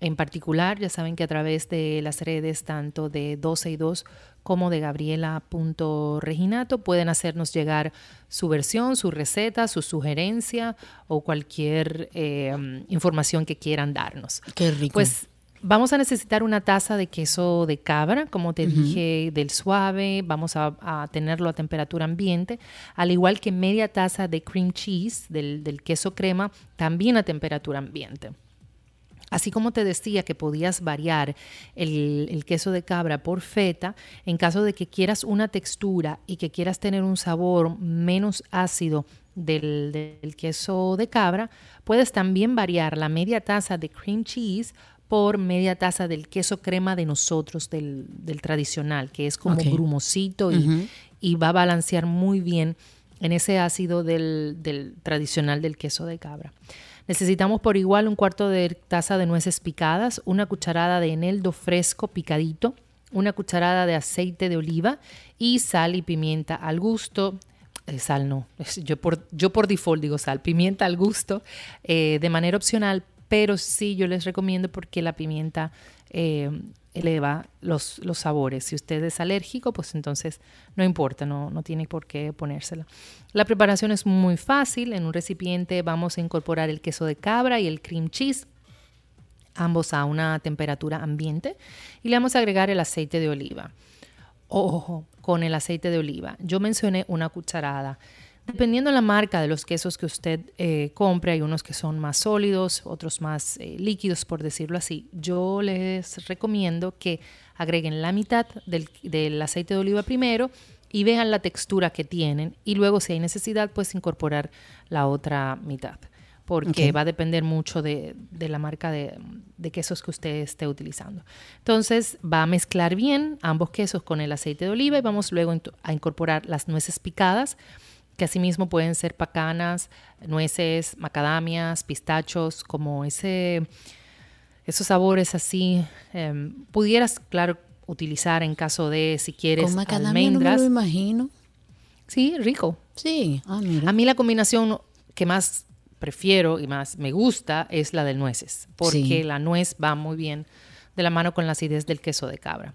en particular, ya saben que a través de las redes tanto de 12 y 2 como de gabriela.reginato. Pueden hacernos llegar su versión, su receta, su sugerencia o cualquier eh, información que quieran darnos. Qué rico. Pues vamos a necesitar una taza de queso de cabra, como te dije, del suave. Vamos a, tenerlo a temperatura ambiente, al igual que media taza de cream cheese, del queso crema, también a temperatura ambiente. Así como te decía que podías variar el, queso de cabra por feta, en caso de que quieras una textura y que quieras tener un sabor menos ácido del, queso de cabra, puedes también variar la media taza de cream cheese por media taza del queso crema de nosotros, del, tradicional, que es como grumosito y, va a balancear muy bien en ese ácido del tradicional del queso de cabra. Necesitamos por igual un cuarto de taza de nueces picadas, una cucharada de eneldo fresco picadito, una cucharada de aceite de oliva y sal y pimienta al gusto. Eh, sal no, yo por, yo por default digo sal, pimienta al gusto, eh, de manera opcional, pero sí yo les recomiendo porque la pimienta eh, eleva los, los, sabores. Si usted es alérgico, pues entonces no importa, no, no tiene por qué ponérsela. La preparación es muy fácil. En un recipiente vamos a incorporar el queso de cabra y el cream cheese, ambos a una temperatura ambiente, y le vamos a agregar el aceite de oliva. Ojo, con el aceite de oliva. Yo mencioné una cucharada. Dependiendo de la marca de los quesos que usted eh, compre, hay unos que son más sólidos, otros más eh, líquidos, por decirlo así. Yo les recomiendo que agreguen la mitad del, aceite de oliva primero y vean la textura que tienen y luego si hay necesidad pues incorporar la otra mitad porque va a depender mucho de, la marca de, de, quesos que usted esté utilizando. Entonces va a mezclar bien ambos quesos con el aceite de oliva y vamos luego a incorporar las nueces picadas que asimismo pueden ser pacanas, nueces, macadamias, pistachos, como ese, esos sabores así. Em, pudieras, claro, utilizar en caso de, si quieres, Con macadamia no me lo imagino. Sí, rico. Sí, ah, A mí la combinación que más prefiero y más me gusta es la de nueces, porque la nuez va muy bien de la mano con la acidez del queso de cabra.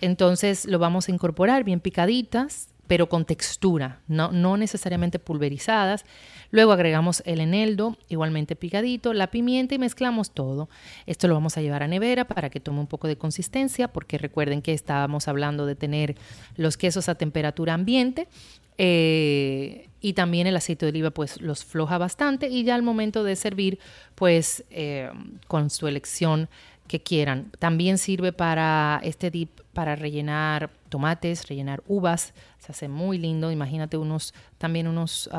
Entonces lo vamos a incorporar bien picaditas pero con textura, no, necesariamente pulverizadas. Luego agregamos el eneldo, igualmente picadito, la pimienta y mezclamos todo. Esto lo vamos a llevar a nevera para que tome un poco de consistencia, porque recuerden que estábamos hablando de tener los quesos a temperatura ambiente. Eh, y también el aceite de oliva pues los floja bastante y ya al momento de servir pues eh, con su elección que quieran. También sirve para este dip para rellenar tomates, rellenar uvas, se hace muy lindo. Imagínate unos también unos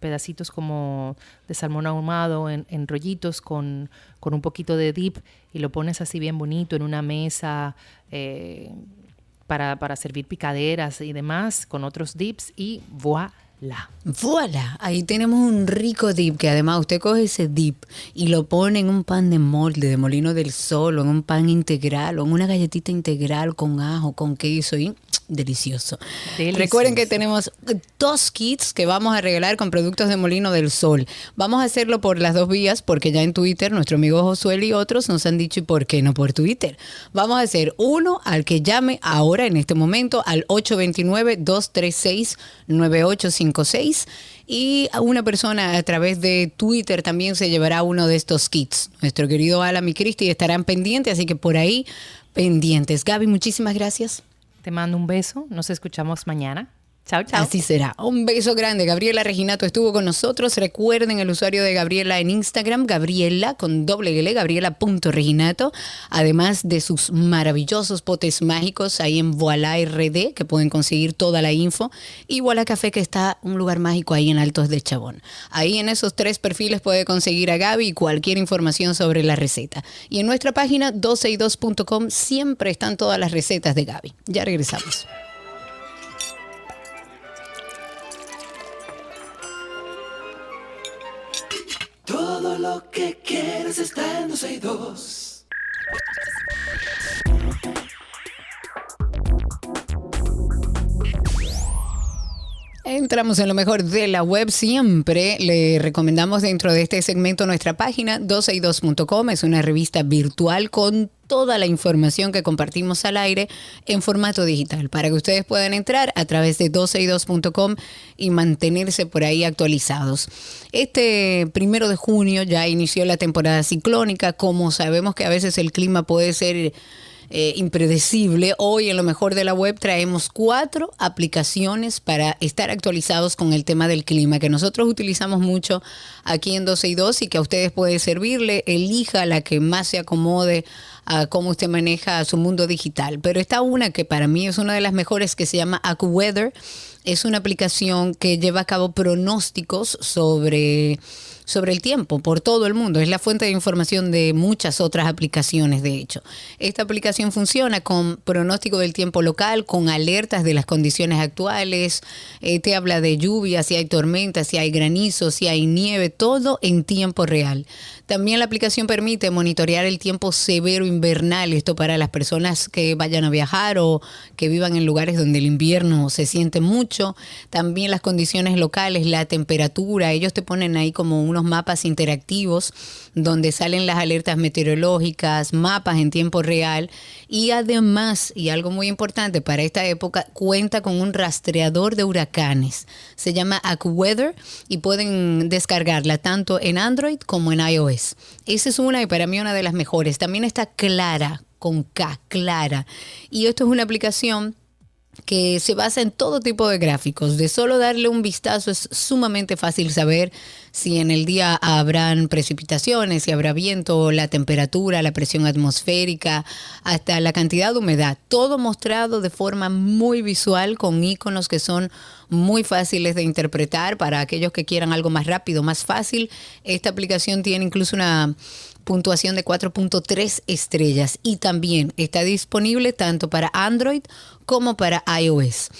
pedacitos como de salmón ahumado en, rollitos con, con, un poquito de dip y lo pones así bien bonito en una mesa. Eh, para, para servir picaderas y demás con otros dips y voilà la. Ahí tenemos un rico dip que además usted coge ese dip y lo pone en un pan de molde, de molino del sol, o en un pan integral, o en una galletita integral con ajo, con queso y delicioso. Recuerden que tenemos dos kits que vamos a regalar con productos de Molino del Sol. Vamos a hacerlo por las dos vías porque ya en Twitter nuestro amigo Josué y otros nos han dicho y por qué no por Twitter. Vamos a hacer uno al que llame ahora en este momento al 829-236-9856 y una persona a través de Twitter también se llevará uno de estos kits. Nuestro querido Alan y Cristi estarán pendientes, así que por ahí pendientes. Gaby, muchísimas gracias. Te mando un beso. Nos escuchamos mañana. Chao, chao. Así será. Un beso grande. Gabriela Reginato estuvo con nosotros. Recuerden el usuario de Gabriela en Instagram, Gabriela con doble L, Gabriela.reginato. Además de sus maravillosos potes mágicos ahí en Voilà RD, que pueden conseguir toda la info. Y Voilà Café, que está un lugar mágico ahí en Altos de Chabón. Ahí en esos tres perfiles puede conseguir a Gaby cualquier información sobre la receta. Y en nuestra página 12y2.com siempre están todas las recetas de Gaby. Ya regresamos. Lo que quieres está en 2. Entramos en lo mejor de la web siempre. Le recomendamos dentro de este segmento nuestra página 262.com. Es una revista virtual con toda la información que compartimos al aire en formato digital para que ustedes puedan entrar a través de 262.com y mantenerse por ahí actualizados. Este primero de junio ya inició la temporada ciclónica. Como sabemos que a veces el clima puede ser eh, impredecible. Hoy en lo mejor de la web traemos cuatro aplicaciones para estar actualizados con el tema del clima que nosotros utilizamos mucho aquí en 12 y 2 y que a ustedes puede servirle. Elija la que más se acomode a cómo usted maneja su mundo digital. Pero está una que para mí es una de las mejores que se llama AccuWeather. Es una aplicación que lleva a cabo pronósticos sobre sobre el tiempo por todo el mundo. Es la fuente de información de muchas otras aplicaciones, de hecho. Esta aplicación funciona con pronóstico del tiempo local, con alertas de las condiciones actuales, eh, te habla de lluvia, si hay tormenta, si hay granizo, si hay nieve, todo en tiempo real. También la aplicación permite monitorear el tiempo severo invernal, esto para las personas que vayan a viajar o que vivan en lugares donde el invierno se siente mucho. También las condiciones locales, la temperatura, ellos te ponen ahí como mapas interactivos donde salen las alertas meteorológicas, mapas en tiempo real y además, y algo muy importante para esta época, cuenta con un rastreador de huracanes. Se llama AccuWeather y pueden descargarla tanto en Android como en iOS. Esa es una y para mí una de las mejores. También está Clara, con K, Clara. Y esto es una aplicación que se basa en todo tipo de gráficos. De solo darle un vistazo es sumamente fácil saber si en el día habrán precipitaciones, si habrá viento, la temperatura, la presión atmosférica, hasta la cantidad de humedad. Todo mostrado de forma muy visual con iconos que son muy fáciles de interpretar para aquellos que quieran algo más rápido, más fácil. Esta aplicación tiene incluso una puntuación de 4.3 estrellas y también está disponible tanto para Android como para iOS.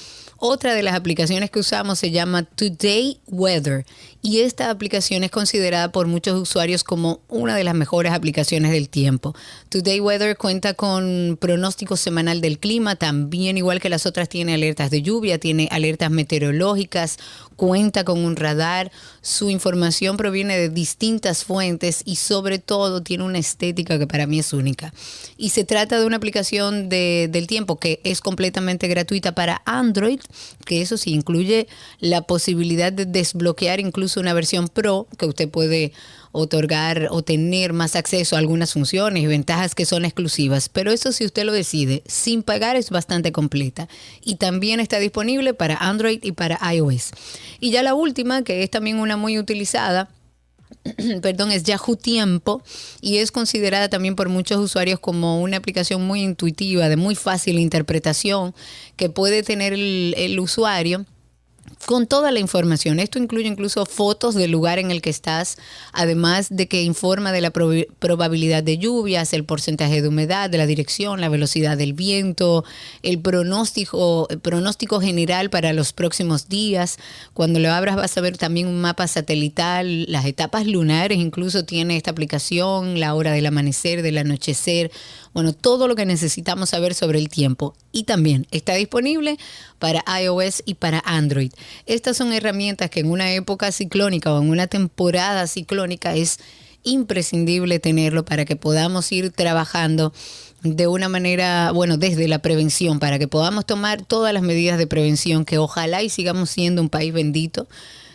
Otra de las aplicaciones que usamos se llama Today Weather y esta aplicación es considerada por muchos usuarios como una de las mejores aplicaciones del tiempo. Today Weather cuenta con pronóstico semanal del clima, también igual que las otras tiene alertas de lluvia, tiene alertas meteorológicas, cuenta con un radar, su información proviene de distintas fuentes y sobre todo tiene una estética que para mí es única. Y se trata de una aplicación de, del tiempo que es completamente gratuita para Android que eso sí incluye la posibilidad de desbloquear incluso una versión Pro que usted puede otorgar o tener más acceso a algunas funciones y ventajas que son exclusivas. Pero eso si usted lo decide, sin pagar es bastante completa. Y también está disponible para Android y para iOS. Y ya la última, que es también una muy utilizada, perdón, es Yahoo Tiempo y es considerada también por muchos usuarios como una aplicación muy intuitiva, de muy fácil interpretación que puede tener el, el usuario con toda la información. Esto incluye incluso fotos del lugar en el que estás, además de que informa de la probabilidad de lluvias, el porcentaje de humedad, de la dirección, la velocidad del viento, el pronóstico, el pronóstico general para los próximos días. Cuando lo abras vas a ver también un mapa satelital, las etapas lunares, incluso tiene esta aplicación, la hora del amanecer, del anochecer, bueno, todo lo que necesitamos saber sobre el tiempo. Y también está disponible para iOS y para Android. Estas son herramientas que en una época ciclónica o en una temporada ciclónica es imprescindible tenerlo para que podamos ir trabajando de una manera, bueno, desde la prevención, para que podamos tomar todas las medidas de prevención, que ojalá y sigamos siendo un país bendito,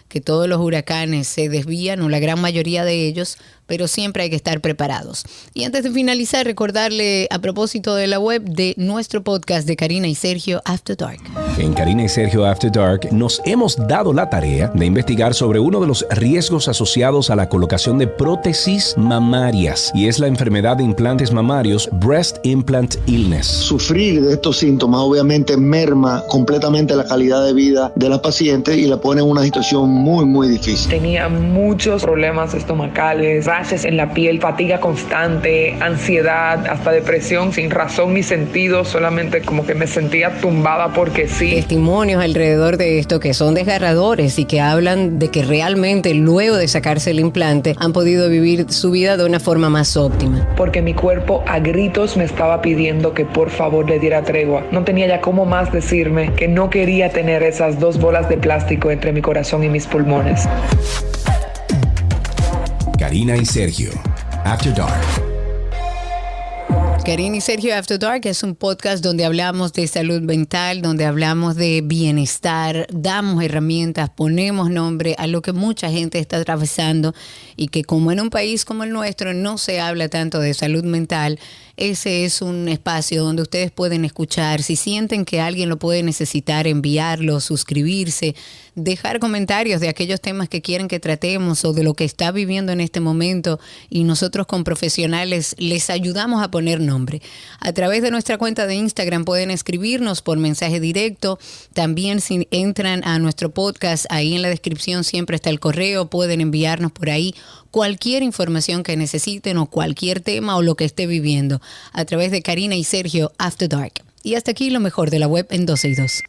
que todos los huracanes se desvían o la gran mayoría de ellos, pero siempre hay que estar preparados. Y antes de finalizar, recordarle a propósito de la web de nuestro podcast de Karina y Sergio After Dark. En Karina y Sergio After Dark nos hemos dado la tarea de investigar sobre uno de los riesgos asociados a la colocación de prótesis mamarias y es la enfermedad de implantes mamarios Breast Implant Illness. Sufrir de estos síntomas obviamente merma completamente la calidad de vida de la paciente y la pone en una situación muy muy difícil. Tenía muchos problemas estomacales en la piel, fatiga constante, ansiedad, hasta depresión sin razón ni sentido, solamente como que me sentía tumbada porque sí. Testimonios alrededor de esto que son desgarradores y que hablan de que realmente luego de sacarse el implante han podido vivir su vida de una forma más óptima. Porque mi cuerpo a gritos me estaba pidiendo que por favor le diera tregua. No tenía ya cómo más decirme que no quería tener esas dos bolas de plástico entre mi corazón y mis pulmones. Karina y Sergio, After Dark. Karina y Sergio After Dark es un podcast donde hablamos de salud mental, donde hablamos de bienestar, damos herramientas, ponemos nombre a lo que mucha gente está atravesando y que como en un país como el nuestro no se habla tanto de salud mental, ese es un espacio donde ustedes pueden escuchar. Si sienten que alguien lo puede necesitar, enviarlo, suscribirse, dejar comentarios de aquellos temas que quieren que tratemos o de lo que está viviendo en este momento y nosotros con profesionales les ayudamos a poner nombre. A través de nuestra cuenta de Instagram pueden escribirnos por mensaje directo. También si entran a nuestro podcast, ahí en la descripción siempre está el correo, pueden enviarnos por ahí cualquier información que necesiten o cualquier tema o lo que esté viviendo a través de Karina y Sergio After Dark. Y hasta aquí lo mejor de la web en 12 y 2.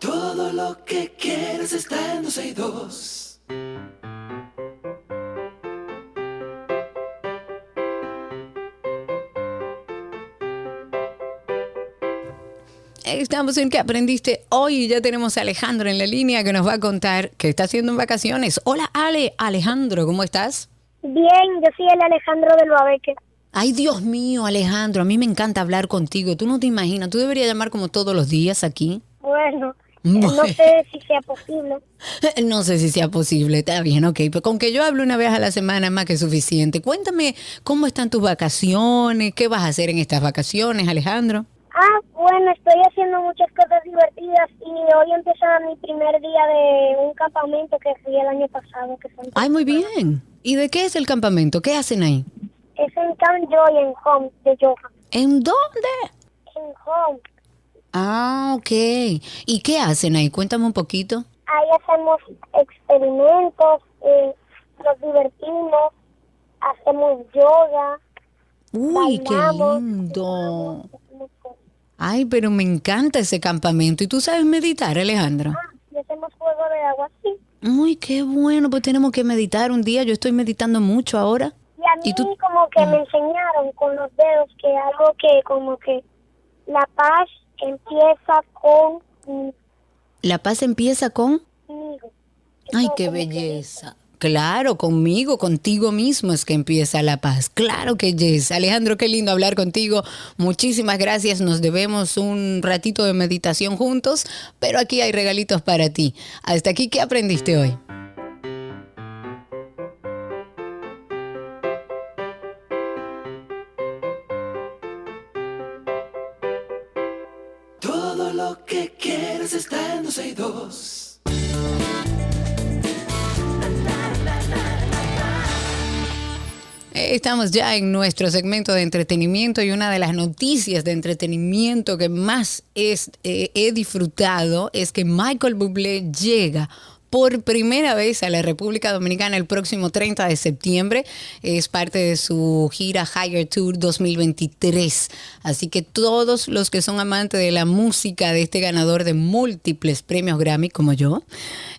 Todo lo que quieres está en 12 y 2. Estamos en que aprendiste hoy. Ya tenemos a Alejandro en la línea que nos va a contar qué está haciendo en vacaciones. Hola Ale, Alejandro, ¿cómo estás? Bien, yo soy el Alejandro del Babeque. Ay, Dios mío, Alejandro, a mí me encanta hablar contigo. Tú no te imaginas, tú deberías llamar como todos los días aquí. Bueno, no sé si sea posible. No sé si sea posible, está bien, ok. Pero con que yo hable una vez a la semana es más que suficiente. Cuéntame cómo están tus vacaciones, qué vas a hacer en estas vacaciones, Alejandro. Ah, bueno, estoy haciendo muchas cosas divertidas y hoy empieza mi primer día de un campamento que fui el año pasado. Que Ay, muy bien. ¿Y de qué es el campamento? ¿Qué hacen ahí? Es en Camp Joy, en Home, de Yoga. ¿En dónde? En Home. Ah, ok. ¿Y qué hacen ahí? Cuéntame un poquito. Ahí hacemos experimentos, eh, nos divertimos, hacemos yoga. Uy, qué lindo. Ay, pero me encanta ese campamento. ¿Y tú sabes meditar, Alejandra? Ah, hacemos juego de agua, sí. Uy, qué bueno, pues tenemos que meditar un día. Yo estoy meditando mucho ahora. Y a mí como que me enseñaron con los dedos que algo que como que la paz empieza con... ¿La paz empieza con? Conmigo. Ay, qué belleza. Claro, conmigo, contigo mismo es que empieza la paz. Claro que yes. Alejandro, qué lindo hablar contigo. Muchísimas gracias. Nos debemos un ratito de meditación juntos, pero aquí hay regalitos para ti. Hasta aquí, ¿qué aprendiste hoy? Estamos ya en nuestro segmento de entretenimiento y una de las noticias de entretenimiento que más es, eh, he disfrutado es que Michael Bublé llega por primera vez a la República Dominicana el próximo 30 de septiembre. Es parte de su gira Higher Tour 2023. Así que todos los que son amantes de la música de este ganador de múltiples premios Grammy como yo,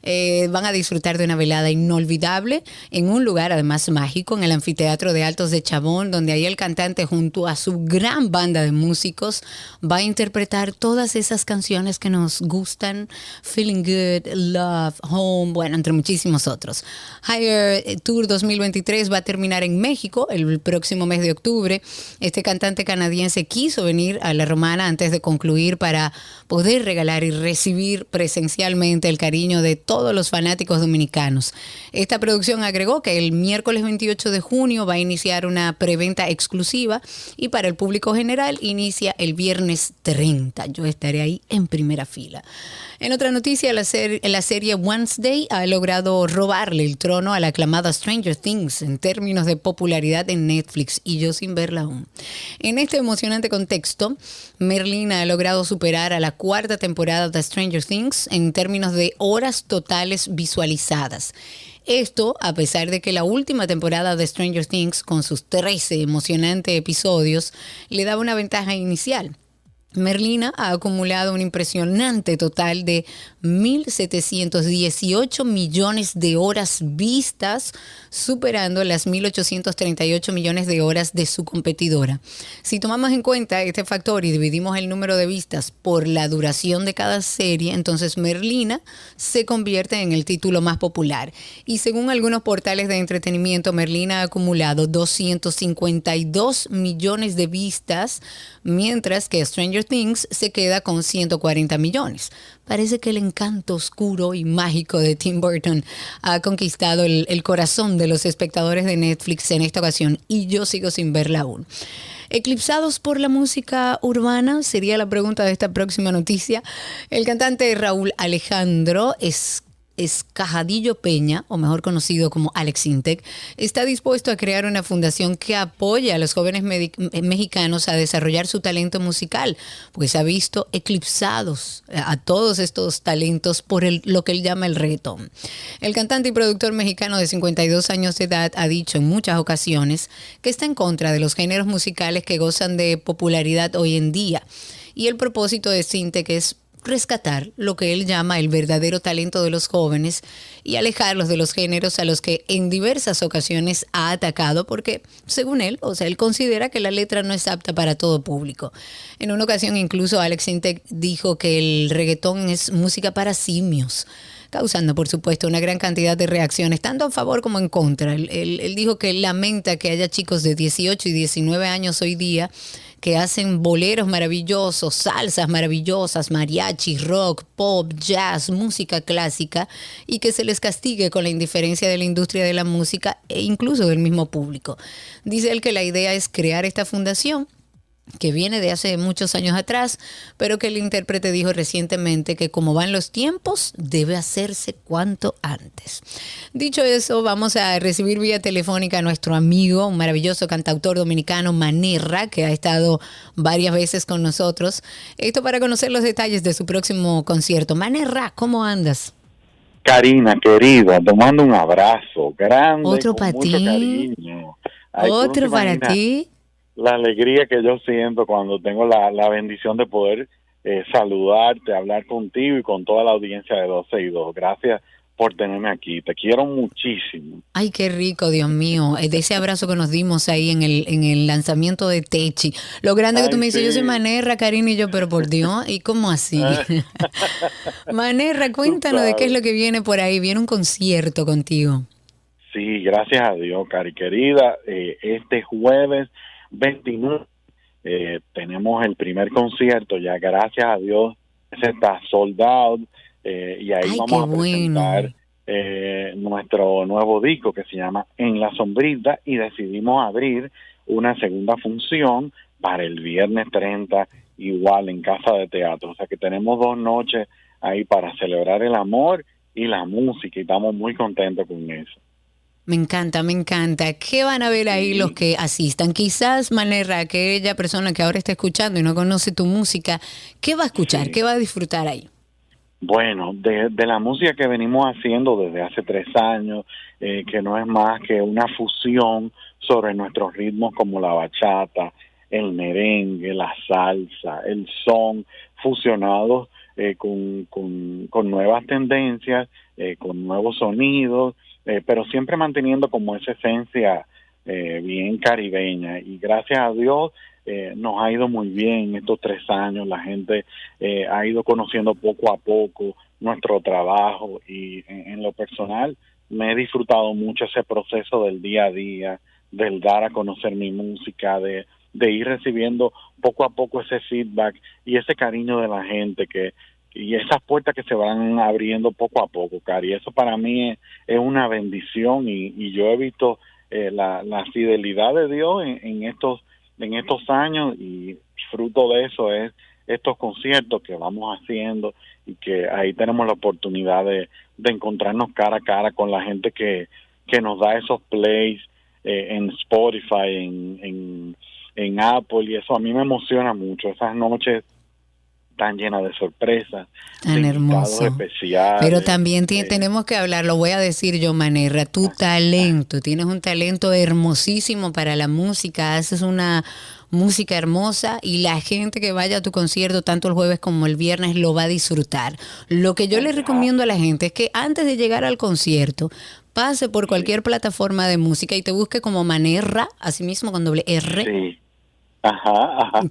eh, van a disfrutar de una velada inolvidable en un lugar además mágico, en el anfiteatro de Altos de Chabón, donde ahí el cantante junto a su gran banda de músicos va a interpretar todas esas canciones que nos gustan, Feeling Good, Love, Home bueno, entre muchísimos otros. Higher Tour 2023 va a terminar en México el próximo mes de octubre. Este cantante canadiense quiso venir a la Romana antes de concluir para poder regalar y recibir presencialmente el cariño de todos los fanáticos dominicanos. Esta producción agregó que el miércoles 28 de junio va a iniciar una preventa exclusiva y para el público general inicia el viernes 30. Yo estaré ahí en primera fila. En otra noticia, la, la serie Wednesday ha logrado robarle el trono a la aclamada Stranger Things en términos de popularidad en Netflix y yo sin verla aún. En este emocionante contexto, Merlina ha logrado superar a la cuarta temporada de Stranger Things en términos de horas totales visualizadas. Esto a pesar de que la última temporada de Stranger Things, con sus 13 emocionantes episodios, le daba una ventaja inicial. Merlina ha acumulado un impresionante total de 1.718 millones de horas vistas, superando las 1.838 millones de horas de su competidora. Si tomamos en cuenta este factor y dividimos el número de vistas por la duración de cada serie, entonces Merlina se convierte en el título más popular. Y según algunos portales de entretenimiento, Merlina ha acumulado 252 millones de vistas, mientras que Stranger Things se queda con 140 millones. Parece que el encanto oscuro y mágico de Tim Burton ha conquistado el, el corazón de los espectadores de Netflix en esta ocasión y yo sigo sin verla aún. ¿Eclipsados por la música urbana? Sería la pregunta de esta próxima noticia. El cantante Raúl Alejandro es Escajadillo Peña, o mejor conocido como Alex Intec, está dispuesto a crear una fundación que apoya a los jóvenes mexicanos a desarrollar su talento musical, porque se ha visto eclipsados a todos estos talentos por lo que él llama el reggaetón. El cantante y productor mexicano de 52 años de edad ha dicho en muchas ocasiones que está en contra de los géneros musicales que gozan de popularidad hoy en día. Y el propósito de Sintec es rescatar lo que él llama el verdadero talento de los jóvenes y alejarlos de los géneros a los que en diversas ocasiones ha atacado porque, según él, o sea, él considera que la letra no es apta para todo público. En una ocasión incluso Alex Intec dijo que el reggaetón es música para simios causando por supuesto una gran cantidad de reacciones, tanto a favor como en contra. Él, él, dijo que lamenta que haya chicos de 18 y 19 años hoy día que hacen boleros maravillosos, salsas maravillosas, mariachi, rock, pop, jazz, música clásica y que se les castigue con la indiferencia de la industria de la música e incluso del mismo público. Dice él que la idea es crear esta fundación que viene de hace muchos años atrás, pero que el intérprete dijo recientemente que como van los tiempos, debe hacerse cuanto antes. Dicho eso, vamos a recibir vía telefónica a nuestro amigo, un maravilloso cantautor dominicano, Manerra, que ha estado varias veces con nosotros. Esto para conocer los detalles de su próximo concierto. Manerra, ¿cómo andas? Karina, querida, tomando un abrazo grande. Otro para ti. Otro para ti la alegría que yo siento cuando tengo la, la bendición de poder eh, saludarte, hablar contigo y con toda la audiencia de 12 y 2. Gracias por tenerme aquí. Te quiero muchísimo. Ay, qué rico, Dios mío. De ese abrazo que nos dimos ahí en el, en el lanzamiento de Techi. Lo grande que tú me dices, yo soy Manerra, Karina y yo, pero por Dios, ¿y cómo así? Manerra, cuéntanos de qué es lo que viene por ahí. Viene un concierto contigo. Sí, gracias a Dios, cari querida. Eh, este jueves 29 eh, tenemos el primer concierto, ya gracias a Dios se está soldado eh, y ahí vamos a presentar nuestro nuevo disco que se llama En la sombrita y decidimos abrir una segunda función para el viernes 30 igual en casa de teatro. O sea que tenemos dos noches ahí para celebrar el amor y la música y estamos muy contentos con eso. Me encanta, me encanta. ¿Qué van a ver ahí los que asistan? Quizás Manera, aquella persona que ahora está escuchando y no conoce tu música, ¿qué va a escuchar? ¿Qué va a disfrutar ahí? Bueno, de, la música que venimos haciendo desde hace tres años, eh, que no es más que una fusión sobre nuestros ritmos como la bachata, el merengue, la salsa, el son, fusionados eh, con, con, nuevas tendencias, eh, con nuevos sonidos, eh, pero siempre manteniendo como esa esencia bien caribeña. Y gracias a Dios nos ha ido muy bien estos tres años, la gente ha ido conociendo poco a poco nuestro trabajo y en lo personal me he disfrutado mucho ese proceso del día a día, del dar a conocer mi música, de, de ir recibiendo poco a poco ese feedback y ese cariño de la gente que y esas puertas que se van abriendo poco a poco, Cari. Eso para mí es, una bendición y, y, yo he visto eh, la, la, fidelidad de Dios en, estos en estos años y fruto de eso es estos conciertos que vamos haciendo y que ahí tenemos la oportunidad de, encontrarnos cara a cara con la gente que, que nos da esos plays eh, en Spotify, en, en en Apple y eso a mí me emociona mucho, esas noches tan llenas de sorpresas, tan hermoso. especiales. Pero también eh, tenemos que hablar, lo voy a decir yo, Manera, tu talento, tienes un talento hermosísimo para la música, haces una música hermosa y la gente que vaya a tu concierto tanto el jueves como el viernes lo va a disfrutar. Lo que yo le recomiendo a la gente es que antes de llegar al concierto pase por cualquier plataforma de música y te busque como Manera, así mismo con doble R. Sí Ajá,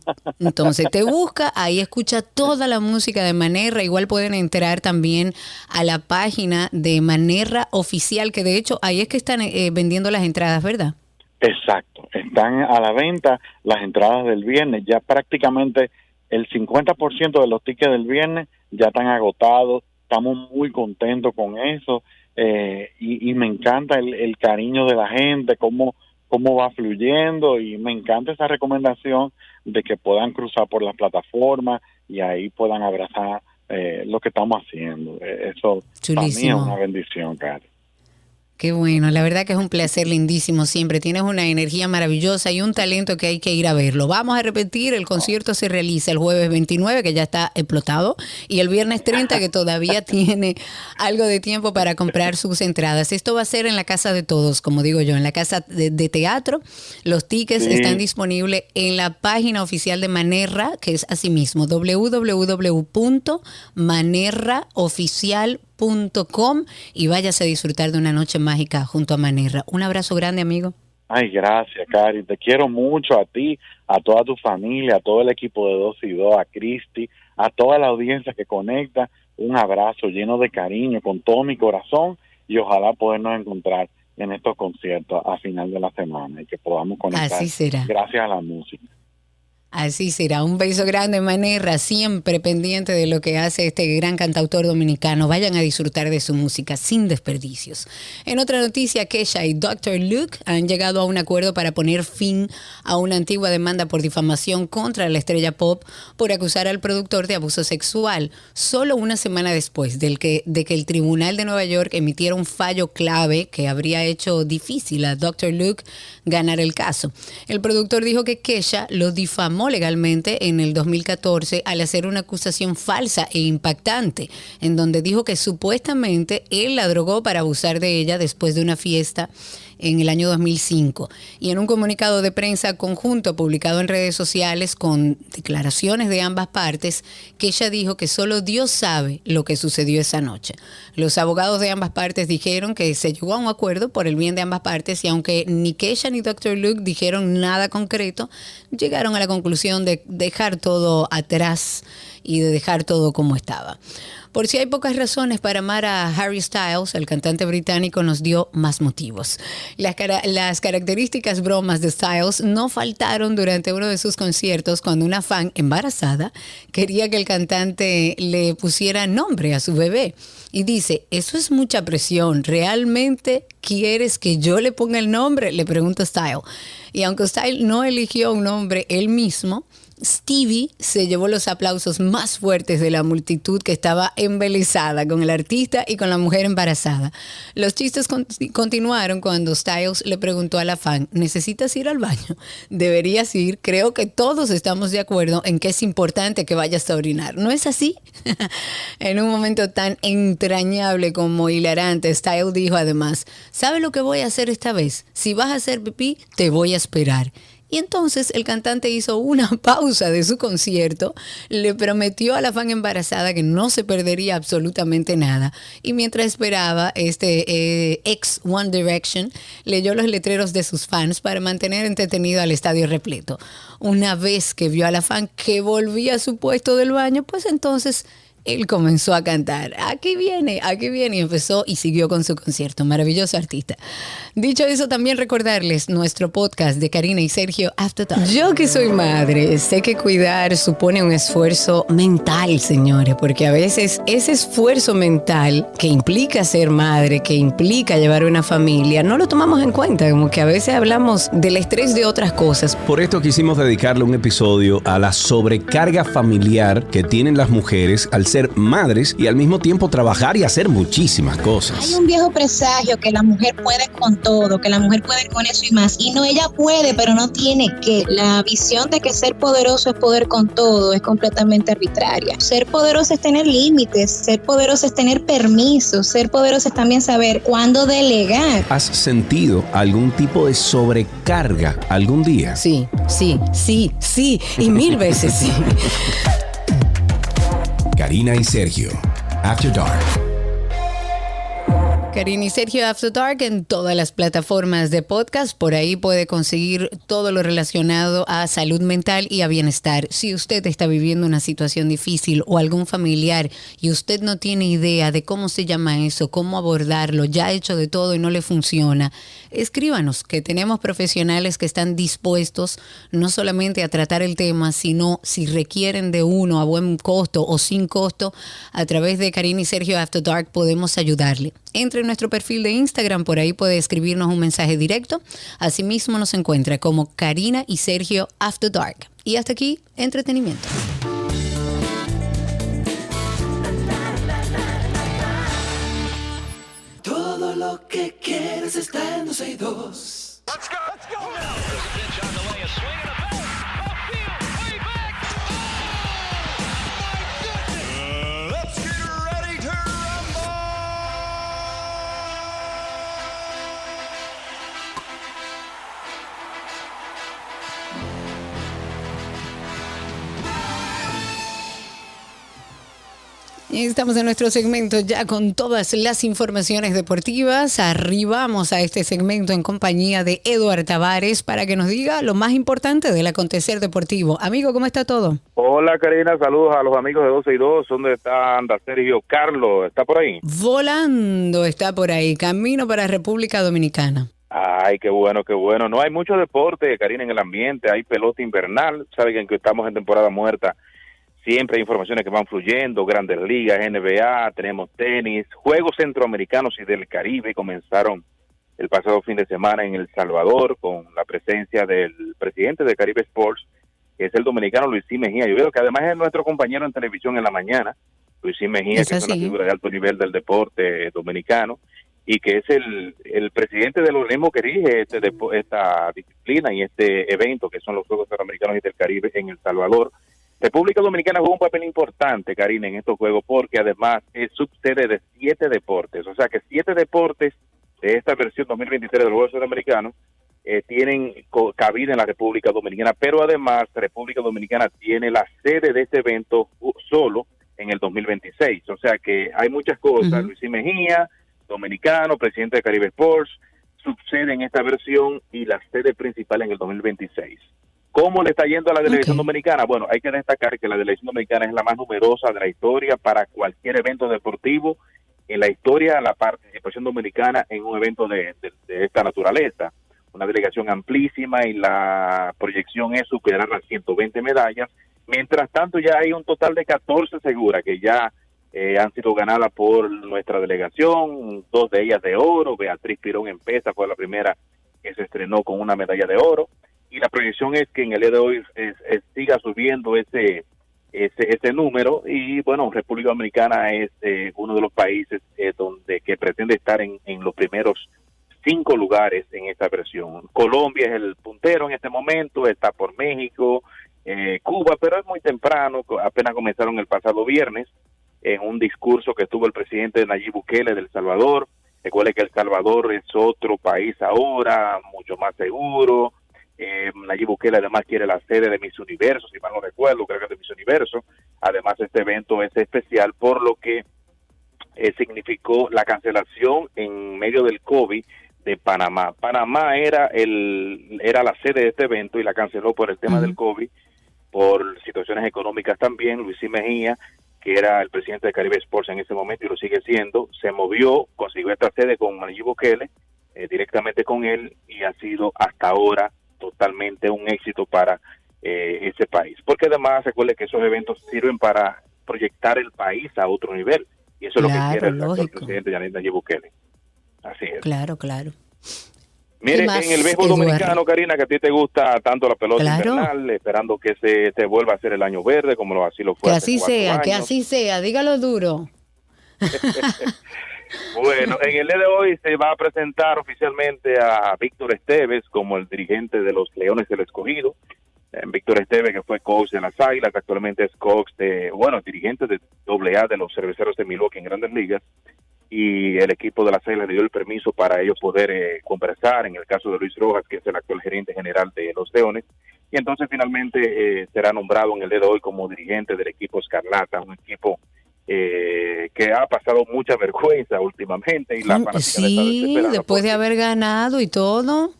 Entonces te busca, ahí escucha toda la música de Manerra. Igual pueden entrar también a la página de Manerra Oficial, que de hecho ahí es que están eh, vendiendo las entradas, ¿verdad? Exacto, están a la venta las entradas del viernes. Ya prácticamente el 50% de los tickets del viernes ya están agotados. Estamos muy contentos con eso eh, y, me encanta el, el cariño de la gente, cómo cómo va fluyendo y me encanta esa recomendación de que puedan cruzar por las plataformas y ahí puedan abrazar eh, lo que estamos haciendo. Eh, eso para mí es una bendición, Cari. Qué bueno, la verdad que es un placer lindísimo siempre. Tienes una energía maravillosa y un talento que hay que ir a verlo. Vamos a repetir, el concierto se realiza el jueves 29, que ya está explotado, y el viernes 30, que todavía tiene algo de tiempo para comprar sus entradas. Esto va a ser en la casa de todos, como digo yo, en la casa de, teatro. Los tickets están disponibles en la página oficial de Manerra, que es asimismo www.manerraoficial.com y váyase a disfrutar de una noche mágica junto a Manerra. Un abrazo grande, amigo. Ay, gracias, Cari. Te quiero mucho a ti, a toda tu familia, a todo el equipo de Dos y Dos, a Cristi, a toda la audiencia que conecta. Un abrazo lleno de cariño, con todo mi corazón y ojalá podernos encontrar en estos conciertos a final de la semana y que podamos conectar. Así será. Gracias a la música. Así será. Un beso grande, Manera, siempre pendiente de lo que hace este gran cantautor dominicano. Vayan a disfrutar de su música sin desperdicios. En otra noticia, Kesha y Dr. Luke han llegado a un acuerdo para poner fin a una antigua demanda por difamación contra la estrella pop por acusar al productor de abuso sexual, solo una semana después del que, de que el Tribunal de Nueva York emitiera un fallo clave que habría hecho difícil a Dr. Luke ganar el caso. El productor dijo que Kesha lo difamó legalmente en el 2014 al hacer una acusación falsa e impactante, en donde dijo que supuestamente él la drogó para abusar de ella después de una fiesta en el año 2005. Y en un comunicado de prensa conjunto publicado en redes sociales con declaraciones de ambas partes, que dijo que solo Dios sabe lo que sucedió esa noche. Los abogados de ambas partes dijeron que se llegó a un acuerdo por el bien de ambas partes y aunque ni Keisha ni Dr. Luke dijeron nada concreto, llegaron a la conclusión de dejar todo atrás y de dejar todo como estaba. Por si hay pocas razones para amar a Harry Styles, el cantante británico nos dio más motivos. Las, características bromas de Styles no faltaron durante uno de sus conciertos cuando una fan embarazada quería que el cantante le pusiera nombre a su bebé. Y dice, eso es mucha presión, ¿realmente quieres que yo le ponga el nombre? Le pregunta Style. Y aunque Style no eligió un nombre él mismo, Stevie se llevó los aplausos más fuertes de la multitud que estaba embelesada con el artista y con la mujer embarazada. Los chistes continuaron cuando Styles le preguntó a la fan, ¿necesitas ir al baño? Deberías ir. Creo que todos estamos de acuerdo en que es importante que vayas a orinar. ¿No es así? en un momento tan entrañable como hilarante, Styles dijo además, ¿sabe lo que voy a hacer esta vez? Si vas a hacer pipí, te voy a esperar. Y entonces el cantante hizo una pausa de su concierto, le prometió a la fan embarazada que no se perdería absolutamente nada. Y mientras esperaba, este eh, ex One Direction leyó los letreros de sus fans para mantener entretenido al estadio repleto. Una vez que vio a la fan que volvía a su puesto del baño, pues entonces él comenzó a cantar. Aquí viene, aquí viene. Y empezó y siguió con su concierto. Maravilloso artista. Dicho eso, también recordarles nuestro podcast de Karina y Sergio After Talk. Yo que soy madre, sé que cuidar supone un esfuerzo mental, señores, porque a veces ese esfuerzo mental que implica ser madre, que implica llevar una familia, no lo tomamos en cuenta. Como que a veces hablamos del estrés de otras cosas. Por esto quisimos dedicarle un episodio a la sobrecarga familiar que tienen las mujeres al ser madres y al mismo tiempo trabajar y hacer muchísimas cosas. Hay un viejo presagio que la mujer puede con todo, que la mujer puede con eso y más. Y no, ella puede, pero no tiene que. La visión de que ser poderoso es poder con todo es completamente arbitraria. Ser poderoso es tener límites, ser poderoso es tener permisos, ser poderoso es también saber cuándo delegar. ¿Has sentido algún tipo de sobrecarga algún día? Sí, sí, sí, sí, y mil veces sí. Karina y Sergio. After Dark. Karina y Sergio After Dark en todas las plataformas de podcast. Por ahí puede conseguir todo lo relacionado a salud mental y a bienestar. Si usted está viviendo una situación difícil o algún familiar y usted no tiene idea de cómo se llama eso, cómo abordarlo, ya ha hecho de todo y no le funciona, escríbanos que tenemos profesionales que están dispuestos no solamente a tratar el tema, sino si requieren de uno a buen costo o sin costo, a través de Karina y Sergio After Dark podemos ayudarle. Entre nuestro perfil de Instagram, por ahí puede escribirnos un mensaje directo. Asimismo nos encuentra como Karina y Sergio After Dark. Y hasta aquí, entretenimiento. Lo que quieres está en 12 y 2. Let's go, let's go. Estamos en nuestro segmento ya con todas las informaciones deportivas. Arribamos a este segmento en compañía de Eduard Tavares para que nos diga lo más importante del acontecer deportivo. Amigo, ¿cómo está todo? Hola Karina, saludos a los amigos de 12 y 2. ¿Dónde está anda Sergio Carlos? ¿Está por ahí? Volando está por ahí, camino para República Dominicana. Ay, qué bueno, qué bueno. No hay mucho deporte, Karina, en el ambiente. Hay pelota invernal. Saben que estamos en temporada muerta Siempre hay informaciones que van fluyendo, grandes ligas, NBA, tenemos tenis, Juegos Centroamericanos y del Caribe comenzaron el pasado fin de semana en El Salvador con la presencia del presidente de Caribe Sports, que es el dominicano Luisín Mejía. Yo veo que además es nuestro compañero en televisión en la mañana, Luisín Mejía, que es una figura de alto nivel del deporte dominicano y que es el, el presidente del organismo que dirige este, esta disciplina y este evento que son los Juegos Centroamericanos y del Caribe en El Salvador. República Dominicana juega un papel importante, Karina, en estos juegos, porque además es subsede de siete deportes. O sea que siete deportes de esta versión 2023 del Juego Sudamericano eh, tienen cabida en la República Dominicana, pero además República Dominicana tiene la sede de este evento solo en el 2026. O sea que hay muchas cosas. Luis Mejía, dominicano, presidente de Caribe Sports, subsede en esta versión y la sede principal en el 2026. ¿Cómo le está yendo a la delegación dominicana? Bueno, hay que destacar que la delegación dominicana es la más numerosa de la historia para cualquier evento deportivo en la historia la participación dominicana en un evento de, esta naturaleza. Una delegación amplísima y la proyección es superar las 120 medallas. Mientras tanto, ya hay un total de 14 seguras que ya eh, han sido ganadas por nuestra delegación, dos de ellas de oro. Beatriz Pirón en pesa fue la primera que se estrenó con una medalla de oro. Y la proyección es que en el día de hoy siga subiendo ese ese, ese número y bueno, República Dominicana es eh, uno de los países eh, donde que pretende estar en, en los primeros cinco lugares en esta versión. Colombia es el puntero en este momento, está por México, eh, Cuba, pero es muy temprano, apenas comenzaron el pasado viernes en un discurso que tuvo el presidente Nayib Bukele del Salvador. Recuerde que El Salvador es otro país ahora, mucho más seguro, eh, Nayib Bukele además quiere la sede de Miss Universo, si mal no recuerdo, creo que es de Miss Universo. Además, este evento es especial por lo que eh, significó la cancelación en medio del COVID de Panamá. Panamá era el era la sede de este evento y la canceló por el tema del COVID, por situaciones económicas también. Luis Mejía, que era el presidente de Caribe Sports en ese momento y lo sigue siendo, se movió, consiguió esta sede con Nayib Bukele, eh, directamente con él y ha sido hasta ahora totalmente un éxito para eh, ese país. Porque además recuerde que esos eventos sirven para proyectar el país a otro nivel. Y eso es lo que quiere el presidente Janet Nayib Bukele. Así es. Claro, claro. Mire, en el béisbol dominicano, Karina, que a ti te gusta tanto la pelota invernal, esperando que se te vuelva a hacer el año verde, como así lo fue. Que así sea, que así sea, dígalo duro. Bueno, en el día de hoy se va a presentar oficialmente a Víctor Esteves como el dirigente de los Leones del Escogido. Eh, Víctor Esteves, que fue coach de las Águilas, actualmente es coach de, bueno, dirigente de AA de los cerveceros de Milwaukee en Grandes Ligas. Y el equipo de las Águilas le dio el permiso para ellos poder eh, conversar. En el caso de Luis Rojas, que es el actual gerente general de los Leones. Y entonces finalmente eh, será nombrado en el día de hoy como dirigente del equipo Escarlata, un equipo eh, que ha pasado mucha vergüenza últimamente y la sí, después de haber ganado y todo.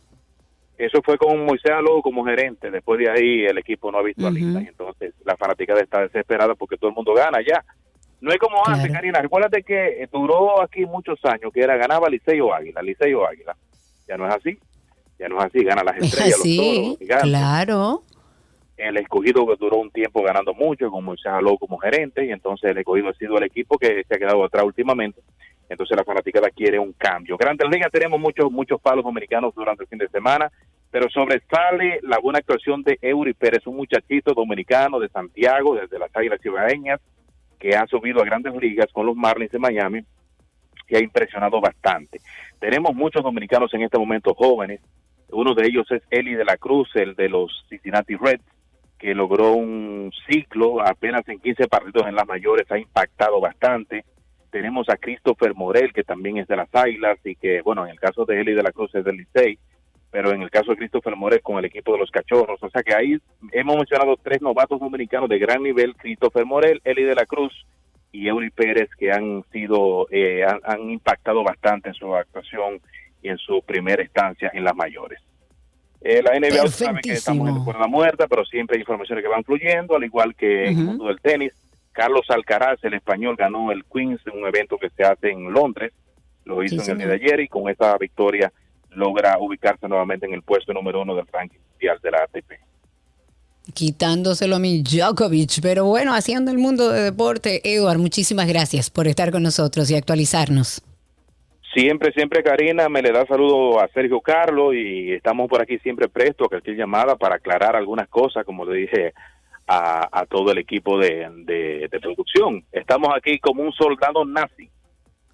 Eso fue con Moisés Aló como gerente. Después de ahí el equipo no ha visto a Lisa y entonces la fanática está desesperada porque todo el mundo gana ya. No es como antes, Karina. Recuérdate que duró aquí muchos años que era ganaba Liceo Águila, Liceo Águila. Ya no es así. Ya no es así. Gana las estrellas, los toros, Claro el escogido que duró un tiempo ganando mucho, como se jaló como gerente, y entonces el escogido ha sido el equipo que se ha quedado atrás últimamente. Entonces la fanaticada quiere un cambio. Grandes Ligas tenemos muchos muchos palos dominicanos durante el fin de semana, pero sobresale la buena actuación de Eury Pérez, un muchachito dominicano de Santiago, desde las Águilas Ciudadeñas, que ha subido a Grandes Ligas con los Marlins de Miami y ha impresionado bastante. Tenemos muchos dominicanos en este momento jóvenes. Uno de ellos es Eli de la Cruz, el de los Cincinnati Reds, que logró un ciclo apenas en 15 partidos en las mayores, ha impactado bastante. Tenemos a Christopher Morel, que también es de las Águilas, y que, bueno, en el caso de Eli de la Cruz es del Licey, pero en el caso de Christopher Morel con el equipo de los Cachorros. O sea que ahí hemos mencionado tres novatos dominicanos de gran nivel, Christopher Morel, Eli de la Cruz y Eury Pérez, que han sido, eh, han impactado bastante en su actuación y en su primera estancia en las mayores. Eh, la NBA sabe que estamos en la muerta, pero siempre hay informaciones que van fluyendo, al igual que en el mundo del tenis. Carlos Alcaraz, el español, ganó el Queens, un evento que se hace en Londres. Lo hizo en el día de ayer y con esta victoria logra ubicarse nuevamente en el puesto número uno del ranking mundial de la ATP. Quitándoselo a mi Djokovic, pero bueno, haciendo el mundo de deporte, Eduard, muchísimas gracias por estar con nosotros y actualizarnos. Siempre, siempre, Karina, me le da saludo a Sergio Carlos y estamos por aquí siempre prestos a cualquier llamada para aclarar algunas cosas, como le dije a, todo el equipo de, de producción. Estamos aquí como un soldado nazi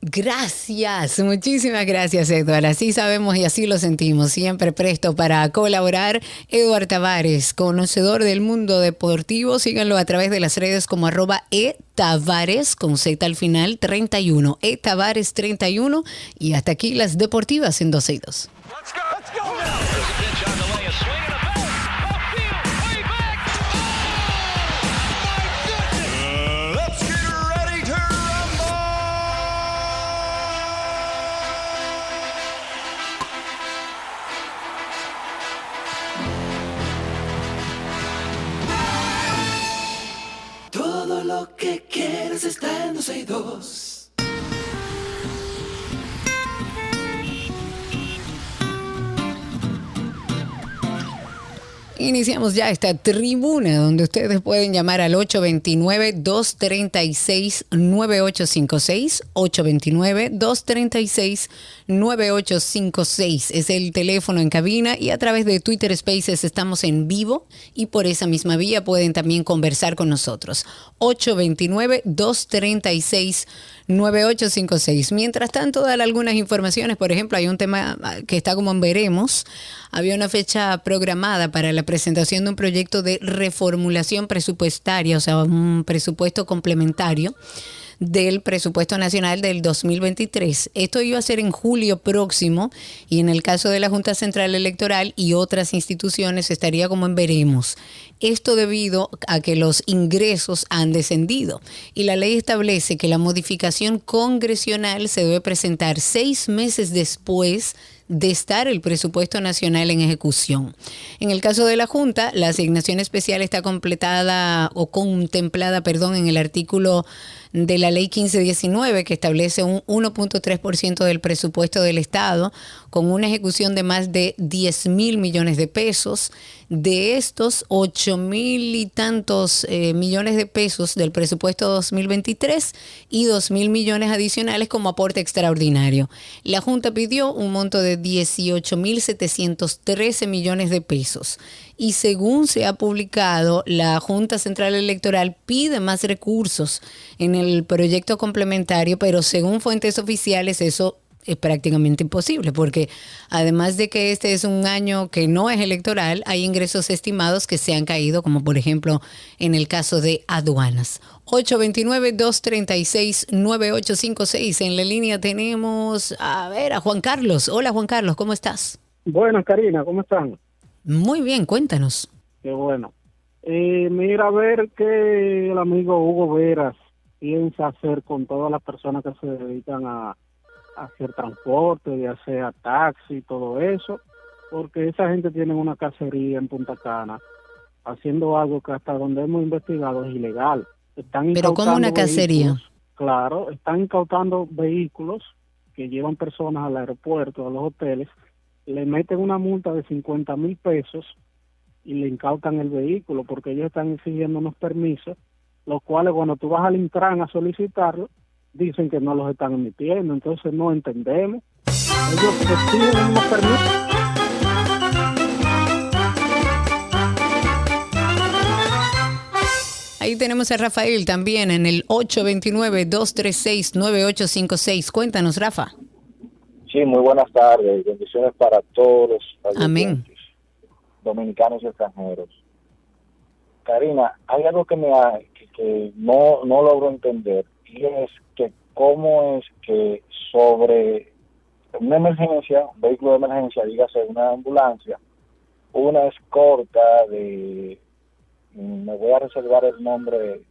Gracias, muchísimas gracias Eduard. Así sabemos y así lo sentimos, siempre presto para colaborar. Eduard Tavares, conocedor del mundo deportivo, síganlo a través de las redes como arroba etavares con Z al final 31, etavares 31 y hasta aquí las deportivas en 12 que quieras está en 262. Iniciamos ya esta tribuna donde ustedes pueden llamar al 829-236-9856. 829-236-9856 es el teléfono en cabina y a través de Twitter Spaces estamos en vivo y por esa misma vía pueden también conversar con nosotros. 829-236-9856. Mientras tanto, dar algunas informaciones. Por ejemplo, hay un tema que está como veremos. Había una fecha programada para la presentación de un proyecto de reformulación presupuestaria, o sea, un presupuesto complementario del presupuesto nacional del 2023. Esto iba a ser en julio próximo y en el caso de la Junta Central Electoral y otras instituciones estaría como en veremos. Esto debido a que los ingresos han descendido y la ley establece que la modificación congresional se debe presentar seis meses después de estar el presupuesto nacional en ejecución. En el caso de la Junta, la asignación especial está completada o contemplada, perdón, en el artículo de la ley 1519 que establece un 1.3% del presupuesto del Estado con una ejecución de más de 10 mil millones de pesos. De estos 8 mil y tantos eh, millones de pesos del presupuesto 2023 y 2 mil millones adicionales como aporte extraordinario. La Junta pidió un monto de 18 mil 713 millones de pesos y según se ha publicado, la Junta Central Electoral pide más recursos en el proyecto complementario, pero según fuentes oficiales eso es prácticamente imposible, porque además de que este es un año que no es electoral, hay ingresos estimados que se han caído, como por ejemplo en el caso de aduanas. 829-236-9856. En la línea tenemos, a ver, a Juan Carlos. Hola Juan Carlos, ¿cómo estás? Buenas, Karina, ¿cómo están? Muy bien, cuéntanos. Qué bueno. Eh, mira, a ver qué el amigo Hugo Veras piensa hacer con todas las personas que se dedican a, hacer transporte, ya sea taxi, y todo eso, porque esa gente tiene una cacería en Punta Cana haciendo algo que hasta donde hemos investigado es ilegal. Están Pero como una cacería. Claro, están incautando vehículos que llevan personas al aeropuerto, a los hoteles, le meten una multa de 50 mil pesos y le incautan el vehículo porque ellos están exigiendo unos permisos, los cuales cuando tú vas al Intran a solicitarlo, dicen que no los están emitiendo, entonces no entendemos. Ellos exigen unos permisos. Ahí tenemos a Rafael también en el 829-236-9856. Cuéntanos, Rafa. Sí, muy buenas tardes. Bendiciones para todos los Amén. dominicanos y extranjeros. Karina, hay algo que me ha, que, no, no logro entender y es que cómo es que sobre una emergencia, un vehículo de emergencia, dígase una ambulancia, una escorta de, me voy a reservar el nombre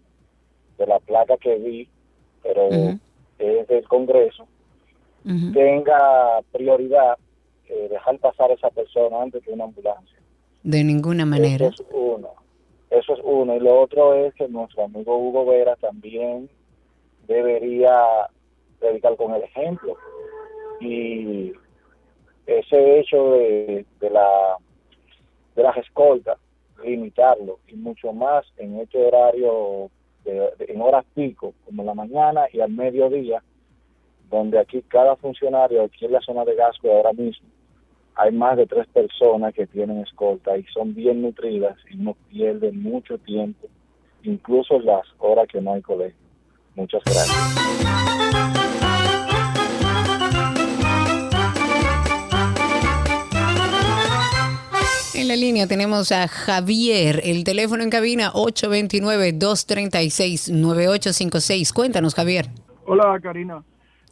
de, la placa que vi, pero es del Congreso, tenga prioridad eh, dejar pasar a esa persona antes que una ambulancia. De ninguna manera. Eso es uno. Eso es uno. Y lo otro es que nuestro amigo Hugo Vera también debería predicar con el ejemplo. Y ese hecho de, de la de las escoltas, limitarlo y mucho más en este horario de, en horas pico, como en la mañana y al mediodía, donde aquí cada funcionario, aquí en la zona de Gasco ahora mismo, hay más de tres personas que tienen escolta y son bien nutridas y no pierden mucho tiempo, incluso las horas que no hay colegio. Muchas gracias. En la línea tenemos a Javier, el teléfono en cabina 829-236-9856. Cuéntanos, Javier. Hola, Karina.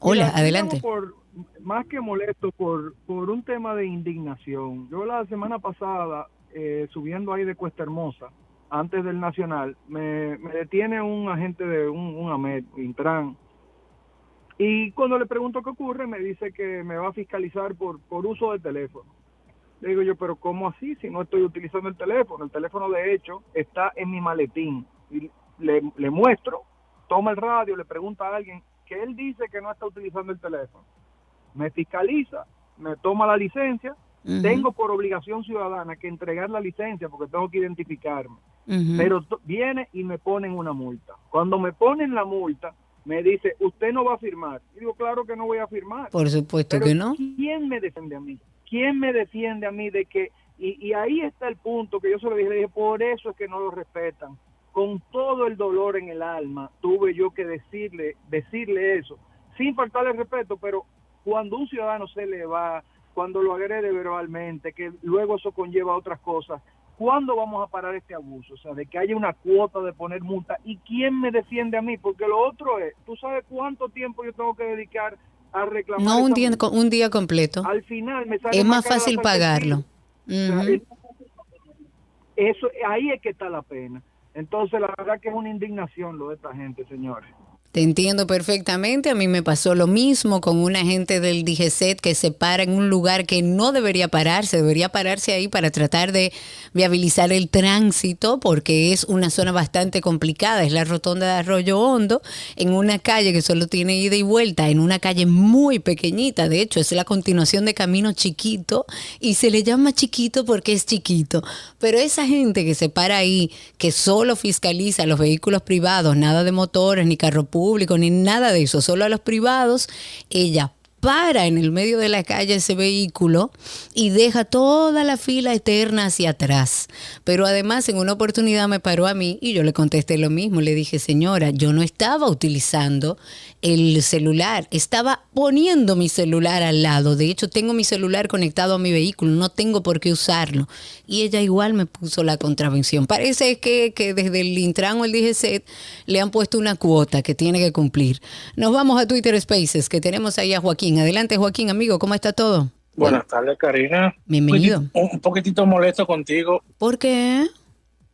Hola, adelante. Por, más que molesto por, por un tema de indignación. Yo la semana pasada, eh, subiendo ahí de Cuesta Hermosa, antes del Nacional, me, detiene un agente de un, un AMED, Intran, y cuando le pregunto qué ocurre, me dice que me va a fiscalizar por, por uso de teléfono. Le digo yo, pero ¿cómo así si no estoy utilizando el teléfono? El teléfono de hecho está en mi maletín. Y le, le muestro, toma el radio, le pregunta a alguien que él dice que no está utilizando el teléfono. Me fiscaliza, me toma la licencia, tengo por obligación ciudadana que entregar la licencia porque tengo que identificarme. Pero viene y me ponen una multa. Cuando me ponen la multa, me dice, usted no va a firmar. Y digo, claro que no voy a firmar. Por supuesto Pero que no. ¿Quién me defiende a mí? ¿Quién me defiende a mí de que... Y, y ahí está el punto que yo se lo dije, le dije, por eso es que no lo respetan. Con todo el dolor en el alma, tuve yo que decirle, decirle eso, sin faltarle respeto, pero cuando un ciudadano se le va, cuando lo agrede verbalmente, que luego eso conlleva otras cosas, ¿cuándo vamos a parar este abuso? O sea, de que haya una cuota de poner multa. ¿Y quién me defiende a mí? Porque lo otro es, ¿tú sabes cuánto tiempo yo tengo que dedicar a reclamar? No un día, multa? un día completo. Al final me sale Es más fácil pagarlo. O sea, eso, ahí es que está la pena. Entonces, la verdad que es una indignación lo de esta gente, señores. Te entiendo perfectamente. A mí me pasó lo mismo con un agente del DGCET que se para en un lugar que no debería pararse, debería pararse ahí para tratar de viabilizar el tránsito porque es una zona bastante complicada. Es la rotonda de Arroyo Hondo en una calle que solo tiene ida y vuelta, en una calle muy pequeñita. De hecho, es la continuación de Camino Chiquito y se le llama chiquito porque es chiquito. Pero esa gente que se para ahí, que solo fiscaliza los vehículos privados, nada de motores, ni carro público, ni nada de eso, solo a los privados, ella para en el medio de la calle ese vehículo y deja toda la fila eterna hacia atrás. Pero además en una oportunidad me paró a mí y yo le contesté lo mismo. Le dije, señora, yo no estaba utilizando el celular, estaba poniendo mi celular al lado. De hecho, tengo mi celular conectado a mi vehículo, no tengo por qué usarlo. Y ella igual me puso la contravención. Parece que, que desde el Intran o el DGCET le han puesto una cuota que tiene que cumplir. Nos vamos a Twitter Spaces, que tenemos ahí a Joaquín. Adelante, Joaquín, amigo, ¿cómo está todo? Buenas tardes, Karina. Bienvenido. Un, un poquitito molesto contigo ¿Por qué?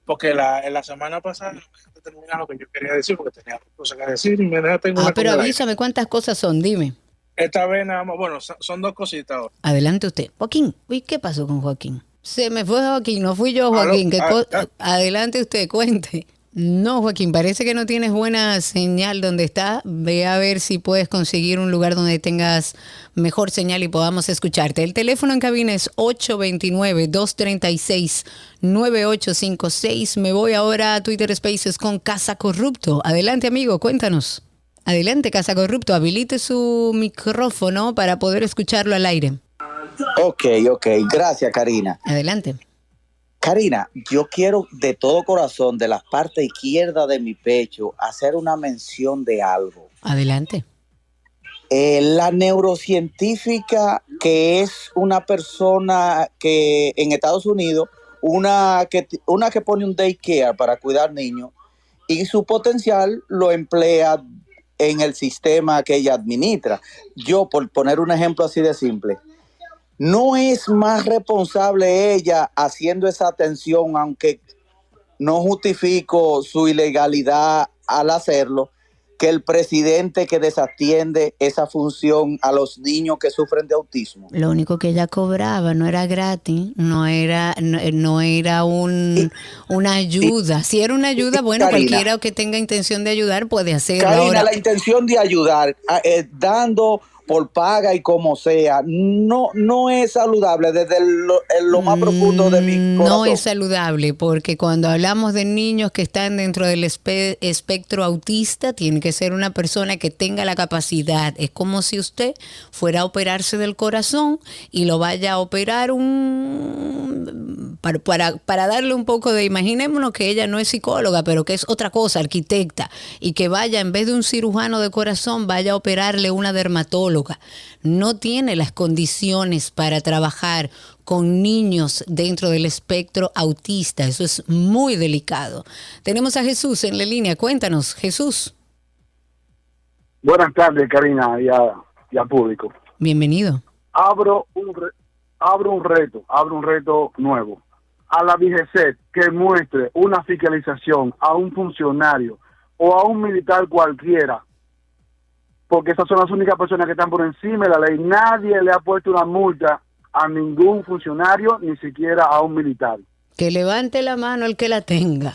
porque la, semana pasada no me terminar lo que yo quería decir porque tenía cosas que decir y me dejaste en una Ah, pero avísame cuántas cosas son, dime. Esta vez nada más, bueno, son, dos cositas ahora. Adelante usted. Joaquín, uy, ¿qué pasó con Joaquín? Se me fue Joaquín, no fui yo, Joaquín. ¿Qué ah, ah. Adelante usted, cuente. No, Joaquín, parece que no tienes buena señal donde está. Ve a ver si puedes conseguir un lugar donde tengas mejor señal y podamos escucharte. El teléfono en cabina es 829-236-9856. Me voy ahora a Twitter Spaces con Casa Corrupto. Adelante, amigo, cuéntanos. Adelante, Casa Corrupto. Habilite su micrófono para poder escucharlo al aire. Ok, ok. Gracias, Karina. Adelante. Karina, yo quiero de todo corazón, de la parte izquierda de mi pecho, hacer una mención de algo. Adelante. Eh, la neurocientífica que es una persona que en Estados Unidos, una que, una que pone un daycare para cuidar niños y su potencial lo emplea en el sistema que ella administra. Yo, por poner un ejemplo así de simple, no es más responsable ella haciendo esa atención, aunque no justifico su ilegalidad al hacerlo, que el presidente que desatiende esa función a los niños que sufren de autismo. Lo único que ella cobraba no era gratis, no era, no, no era un, una ayuda. Si era una ayuda, bueno, Karina. cualquiera que tenga intención de ayudar puede hacerlo. Karina, Ahora, la intención de ayudar, a- eh, dando por paga y como sea, no, no es saludable desde lo, en lo más profundo de mi no corazón. es saludable porque cuando hablamos de niños que están dentro del espe- espectro autista, tiene que ser una persona que tenga la capacidad. Es como si usted fuera a operarse del corazón y lo vaya a operar un para, para, para darle un poco de, imaginémonos que ella no es psicóloga, pero que es otra cosa, arquitecta, y que vaya, en vez de un cirujano de corazón, vaya a operarle una dermatóloga. No tiene las condiciones para trabajar con niños dentro del espectro autista. Eso es muy delicado. Tenemos a Jesús en la línea. Cuéntanos, Jesús. Buenas tardes, Karina, y a, y público. Bienvenido. Abro un, re- abro un reto, abro un reto nuevo. A la DGCET que muestre una fiscalización a un funcionario o a un militar cualquiera, porque esas son las únicas personas que están por encima de la ley. Nadie le ha puesto una multa a ningún funcionario, ni siquiera a un militar. Que levante la mano el que la tenga.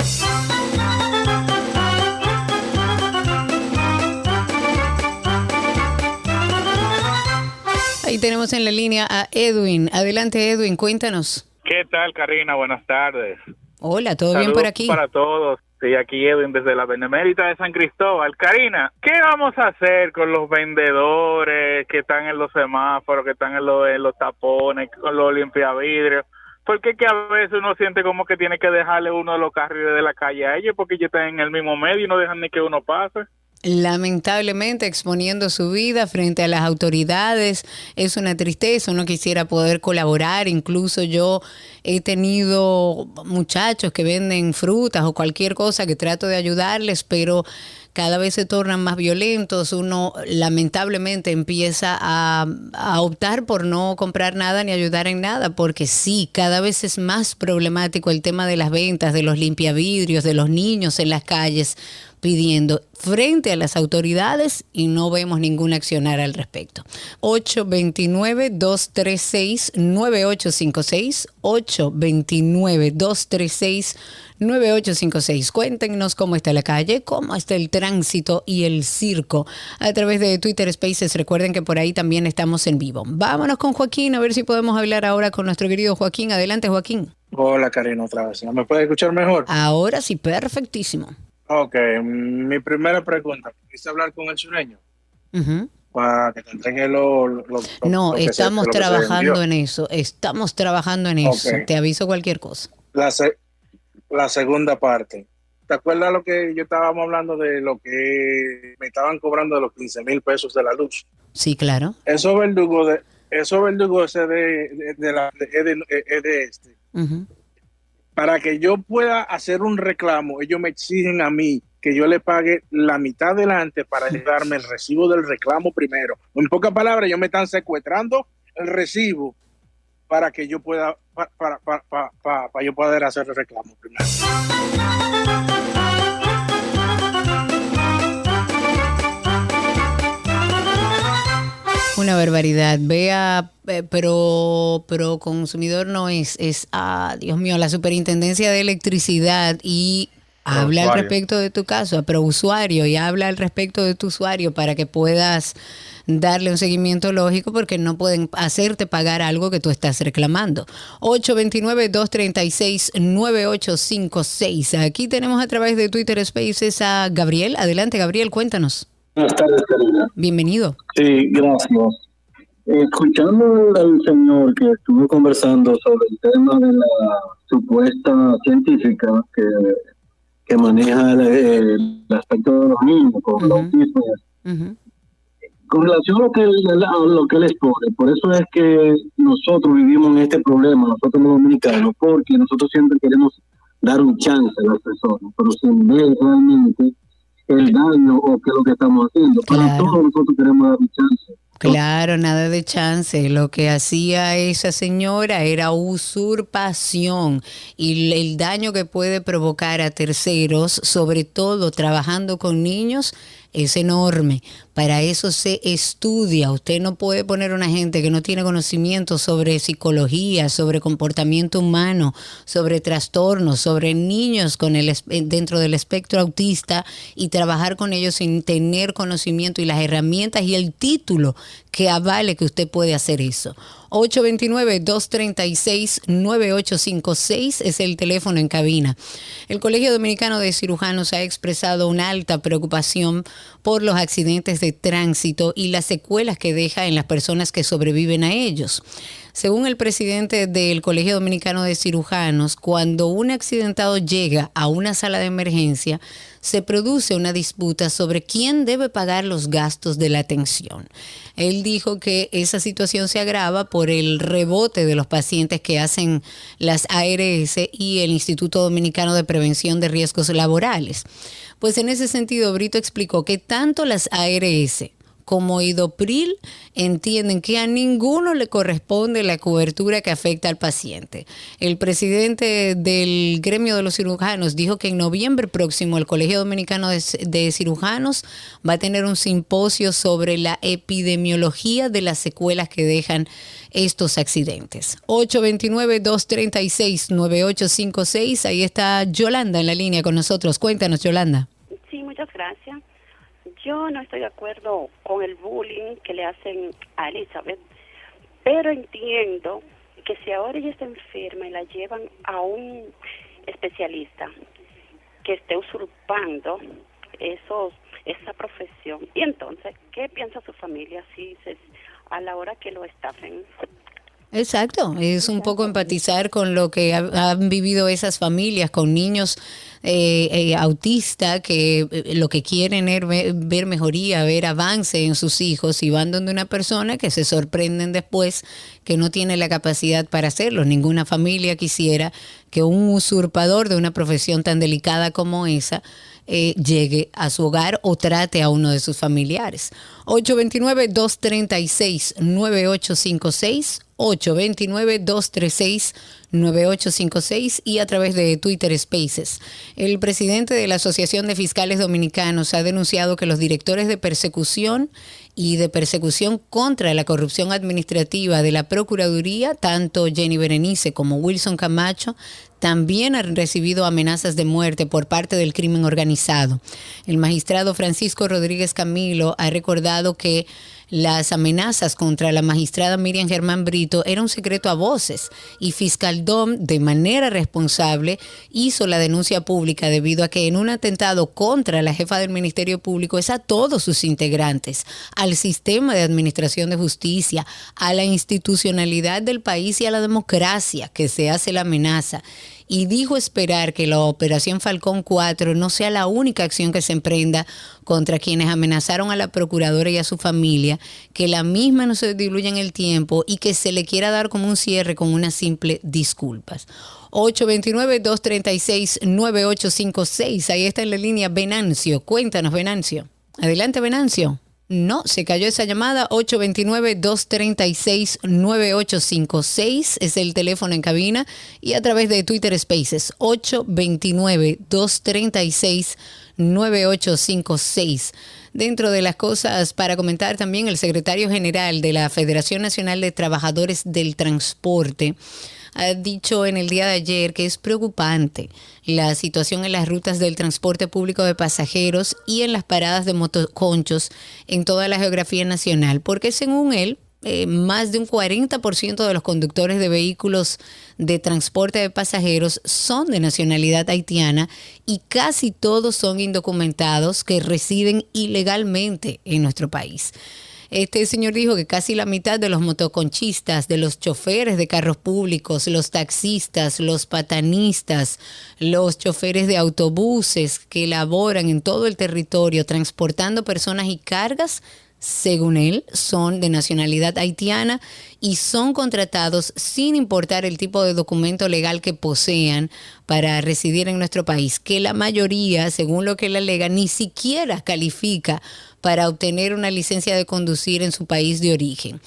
Ahí tenemos en la línea a Edwin. Adelante, Edwin, cuéntanos. ¿Qué tal, Karina? Buenas tardes. Hola, ¿todo Saludos bien por aquí? Para todos. Sí, aquí Edwin desde la Benemérita de San Cristóbal. Karina, ¿qué vamos a hacer con los vendedores que están en los semáforos, que están en los, en los tapones, con los limpiavidrios? Porque que a veces uno siente como que tiene que dejarle uno de los carriles de la calle a ellos porque ellos están en el mismo medio y no dejan ni que uno pase lamentablemente exponiendo su vida frente a las autoridades. Es una tristeza, uno quisiera poder colaborar. Incluso yo he tenido muchachos que venden frutas o cualquier cosa que trato de ayudarles, pero cada vez se tornan más violentos, uno lamentablemente empieza a, optar por no comprar nada ni ayudar en nada, porque sí, cada vez es más problemático el tema de las ventas, de los limpiavidrios, de los niños en las calles, pidiendo frente a las autoridades y no vemos ningún accionar al respecto. 829-236-9856, 829-236-9856. Cuéntenos cómo está la calle, cómo está el tránsito y el circo a través de Twitter Spaces. Recuerden que por ahí también estamos en vivo. Vámonos con Joaquín a ver si podemos hablar ahora con nuestro querido Joaquín. Adelante, Joaquín. Hola, Karina, otra vez. ¿No me puede escuchar mejor? Ahora sí, perfectísimo. Ok, mi primera pregunta, ¿quieres hablar con el sureño? Para que te entregue lo, No, estamos trabajando en eso, estamos trabajando en eso. Te aviso cualquier cosa. La, la segunda parte. ¿Te acuerdas lo que yo estábamos hablando de lo que me estaban cobrando de los 15 mil pesos de la luz? Sí, claro. Eso verdugo de, eso verdugo ese de, de, la, de, este para que yo pueda hacer un reclamo, ellos me exigen a mí que yo le pague la mitad delante para darme el recibo del reclamo primero. En pocas palabras, ellos me están secuestrando el recibo para que yo pueda para, para, para, para yo poder hacer el reclamo primero. Una barbaridad. Vea, eh, pero, pero consumidor no es, es, ah, Dios mío, la superintendencia de electricidad y habla al respecto de tu caso, pero usuario y habla al respecto de tu usuario para que puedas darle un seguimiento lógico porque no pueden hacerte pagar algo que tú estás reclamando. 829-236-9856. Aquí tenemos a través de Twitter Spaces a Gabriel. Adelante, Gabriel, cuéntanos. Buenas tardes, Karina. Bienvenido. Sí, gracias. Escuchando al señor que estuvo conversando sobre el tema de la supuesta científica que, que maneja el, aspecto de los niños con autismo, con relación a lo, que él, a lo que él expone, por eso es que nosotros vivimos en este problema, nosotros los dominicanos, porque nosotros siempre queremos dar un chance a las personas, pero sin ver realmente el daño o qué es lo que estamos haciendo. Para todos nosotros queremos dar chance. Claro, nada de chance. Lo que hacía esa señora era usurpación y el daño que puede provocar a terceros, sobre todo trabajando con niños, es enorme. Para eso se estudia. Usted no puede poner a una gente que no tiene conocimiento sobre psicología, sobre comportamiento humano, sobre trastornos, sobre niños con el dentro del espectro autista y trabajar con ellos sin tener conocimiento y las herramientas y el título que avale que usted puede hacer eso. 829-236-9856 es el teléfono en cabina. El Colegio Dominicano de Cirujanos ha expresado una alta preocupación por los accidentes de tránsito y las secuelas que deja en las personas que sobreviven a ellos. Según el presidente del Colegio Dominicano de Cirujanos, cuando un accidentado llega a una sala de emergencia, se produce una disputa sobre quién debe pagar los gastos de la atención. Él dijo que esa situación se agrava por el rebote de los pacientes que hacen las ARS y el Instituto Dominicano de Prevención de Riesgos Laborales. Pues en ese sentido, Brito explicó que tanto las ARS como Idopril entienden que a ninguno le corresponde la cobertura que afecta al paciente. El presidente del gremio de los cirujanos dijo que en noviembre próximo el Colegio Dominicano de, Cirujanos va a tener un simposio sobre la epidemiología de las secuelas que dejan estos accidentes. 829-236-9856, ahí está Yolanda en la línea con nosotros. Cuéntanos, Yolanda. Sí, muchas gracias. Yo no estoy de acuerdo con el bullying que le hacen a Elizabeth, Pero entiendo que si ahora ella está enferma y la llevan a un especialista que esté usurpando esos esa profesión. Y entonces, ¿qué piensa su familia si se, a la hora que lo estafen? Exacto, es un poco empatizar con lo que ha- han vivido esas familias con niños eh, eh, autistas que eh, lo que quieren es ver, ver mejoría, ver avance en sus hijos y van donde una persona que se sorprenden después que no tiene la capacidad para hacerlo. Ninguna familia quisiera que un usurpador de una profesión tan delicada como esa eh, llegue a su hogar o trate a uno de sus familiares. 829-236-9856, 829-236-9856 y a través de Twitter Spaces. El presidente de la Asociación de Fiscales Dominicanos ha denunciado que los directores de persecución y de persecución contra la corrupción administrativa de la Procuraduría, tanto Jenny Berenice como Wilson Camacho, también han recibido amenazas de muerte por parte del crimen organizado. El magistrado Francisco Rodríguez Camilo ha recordado que las amenazas contra la magistrada Miriam Germán Brito era un secreto a voces y Fiscaldom de manera responsable hizo la denuncia pública debido a que en un atentado contra la jefa del Ministerio Público es a todos sus integrantes, al sistema de administración de justicia, a la institucionalidad del país y a la democracia que se hace la amenaza y dijo esperar que la Operación Falcón 4 no sea la única acción que se emprenda contra quienes amenazaron a la procuradora y a su familia, que la misma no se diluya en el tiempo y que se le quiera dar como un cierre con unas simples disculpas. 829-236-9856. Ahí está en la línea Venancio. Cuéntanos, Venancio. Adelante, Venancio. No, se cayó esa llamada. 829-236-9856 es el teléfono en cabina y a través de Twitter Spaces. 829-236-9856. Dentro de las cosas para comentar también, el secretario general de la Federación Nacional de Trabajadores del Transporte ha dicho en el día de ayer que es preocupante la situación en las rutas del transporte público de pasajeros y en las paradas de motoconchos en toda la geografía nacional, porque según él, eh, más de un 40% de los conductores de vehículos de transporte de pasajeros son de nacionalidad haitiana y casi todos son indocumentados que residen ilegalmente en nuestro país. Este señor dijo que casi la mitad de los motoconchistas, de los choferes de carros públicos, los taxistas, los patanistas, los choferes de autobuses que laboran en todo el territorio transportando personas y cargas, según él, son de nacionalidad haitiana y son contratados sin importar el tipo de documento legal que posean para residir en nuestro país, que la mayoría, según lo que él alega, ni siquiera califica para obtener una licencia de conducir en su país de origen.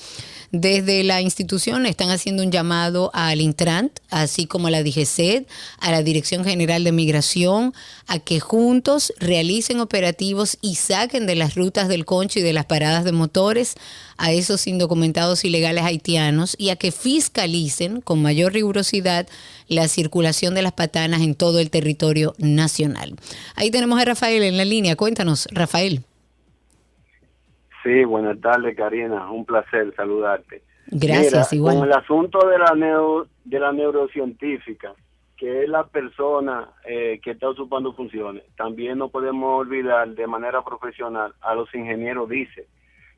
Desde la institución están haciendo un llamado al Intrant, así como a la DGCED, a la Dirección General de Migración, a que juntos realicen operativos y saquen de las rutas del concho y de las paradas de motores a esos indocumentados ilegales haitianos y a que fiscalicen con mayor rigurosidad la circulación de las patanas en todo el territorio nacional. Ahí tenemos a Rafael en la línea. Cuéntanos, Rafael. Sí, buenas tardes, Karina. Un placer saludarte. Gracias, Mira, igual. Con el asunto de la, neo- de la neurocientífica, que es la persona eh, que está ocupando funciones, también no podemos olvidar de manera profesional a los ingenieros dice.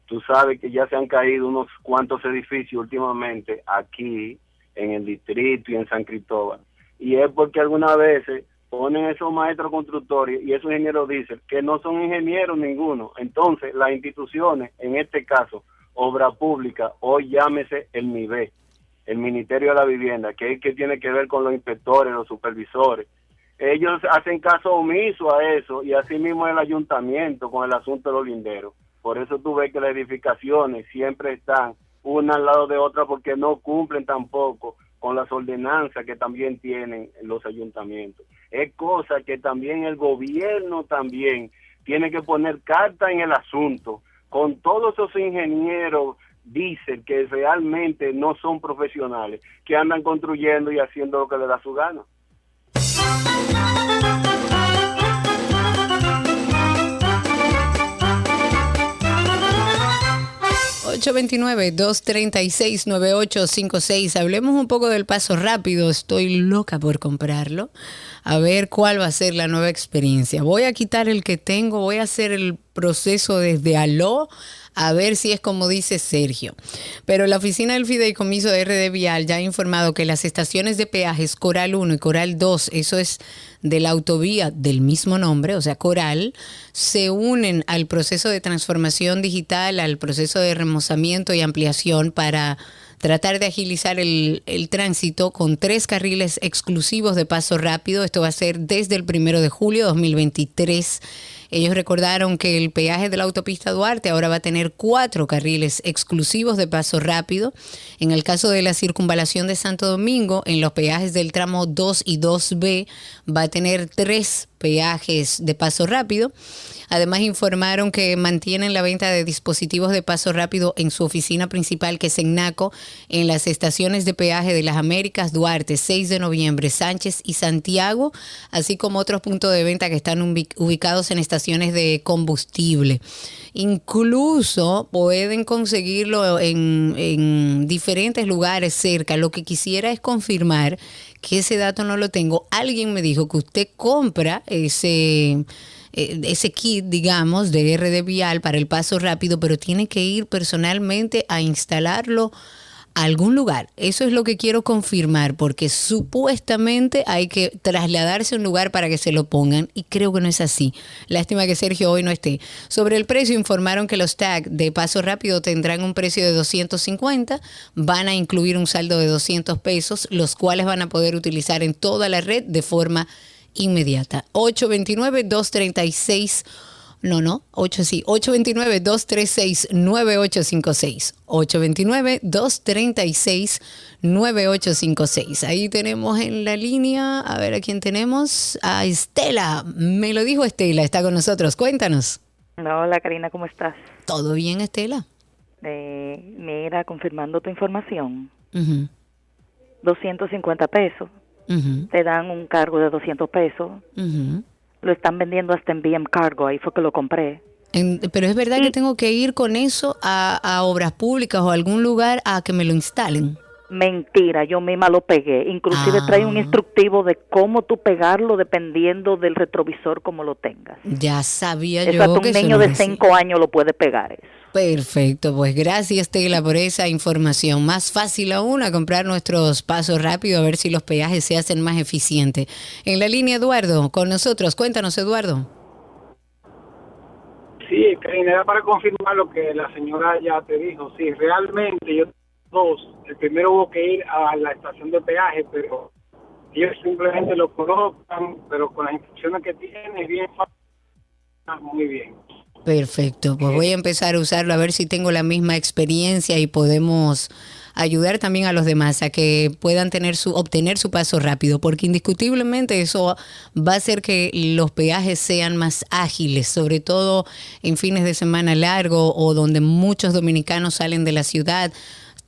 Tú sabes que ya se han caído unos cuantos edificios últimamente aquí, en el distrito y en San Cristóbal. Y es porque algunas veces ponen esos maestros constructores y esos ingenieros dicen que no son ingenieros ninguno. Entonces, las instituciones, en este caso, obra pública, o llámese el MIBE, el Ministerio de la Vivienda, que es que tiene que ver con los inspectores, los supervisores. Ellos hacen caso omiso a eso y así mismo el ayuntamiento con el asunto de los linderos. Por eso tú ves que las edificaciones siempre están una al lado de otra porque no cumplen tampoco con las ordenanzas que también tienen los ayuntamientos. Es cosa que también el gobierno también tiene que poner carta en el asunto con todos esos ingenieros dicen que realmente no son profesionales, que andan construyendo y haciendo lo que les da su gana. 829-236-9856. Hablemos un poco del paso rápido. Estoy loca por comprarlo. A ver cuál va a ser la nueva experiencia. Voy a quitar el que tengo, voy a hacer el proceso desde aló a ver si es como dice Sergio. Pero la oficina del Fideicomiso de RD Vial ya ha informado que las estaciones de peajes Coral 1 y Coral 2, eso es de la autovía del mismo nombre, o sea, Coral, se unen al proceso de transformación digital, al proceso de remozamiento y ampliación para tratar de agilizar el, el, tránsito con tres carriles exclusivos de paso rápido. Esto va a ser desde el primero de julio de 2023 ellos recordaron que el peaje de la autopista Duarte ahora va a tener cuatro carriles exclusivos de paso rápido. En el caso de la circunvalación de Santo Domingo, en los peajes del tramo 2 y 2B va a tener tres peajes de paso rápido. Además informaron que mantienen la venta de dispositivos de paso rápido en su oficina principal, que es en Naco, en las estaciones de peaje de las Américas, Duarte, 6 de noviembre, Sánchez y Santiago, así como otros puntos de venta que están ubicados en estaciones de combustible. Incluso pueden conseguirlo en, en diferentes lugares cerca. Lo que quisiera es confirmar que ese dato no lo tengo. Alguien me dijo que usted compra ese eh, ese kit, digamos, de RD Vial para el paso rápido, pero tiene que ir personalmente a instalarlo a algún lugar. Eso es lo que quiero confirmar, porque supuestamente hay que trasladarse a un lugar para que se lo pongan y creo que no es así. Lástima que Sergio hoy no esté. Sobre el precio informaron que los tags de paso rápido tendrán un precio de 250, van a incluir un saldo de 200 pesos, los cuales van a poder utilizar en toda la red de forma inmediata. 829-236. No, no, 8 sí, 829-236-9856. 829-236-9856. Ahí tenemos en la línea, a ver a quién tenemos, a Estela. Me lo dijo Estela, está con nosotros. Cuéntanos. Hola Karina, ¿cómo estás? ¿Todo bien, Estela? Eh, mira, confirmando tu información. 250 pesos te dan un cargo de 200 pesos. Lo están vendiendo hasta en BM Cargo, ahí fue que lo compré. pero es verdad que tengo que ir con eso a, obras públicas o a algún lugar a que me lo instalen. Mentira, yo misma lo pegué. Inclusive trae un ah. instructivo de cómo tú pegarlo dependiendo del retrovisor como lo tengas. Ya sabía yo que un niño de 5 años lo puede pegar eso. Perfecto, pues gracias Tela por esa información. Más fácil aún a comprar nuestros pasos rápidos a ver si los peajes se hacen más eficientes. En la línea Eduardo, con nosotros. Cuéntanos Eduardo. Sí, Karina, era para confirmar lo que la señora ya te dijo. Sí, realmente yo dos. El primero hubo que ir a la estación de peaje, pero ellos simplemente lo colocan, pero con las instrucciones que tiene, bien fácil. Muy bien. Perfecto, pues voy a empezar a usarlo a ver si tengo la misma experiencia y podemos ayudar también a los demás a que puedan tener su obtener su paso rápido, porque indiscutiblemente eso va a hacer que los peajes sean más ágiles, sobre todo en fines de semana largo o donde muchos dominicanos salen de la ciudad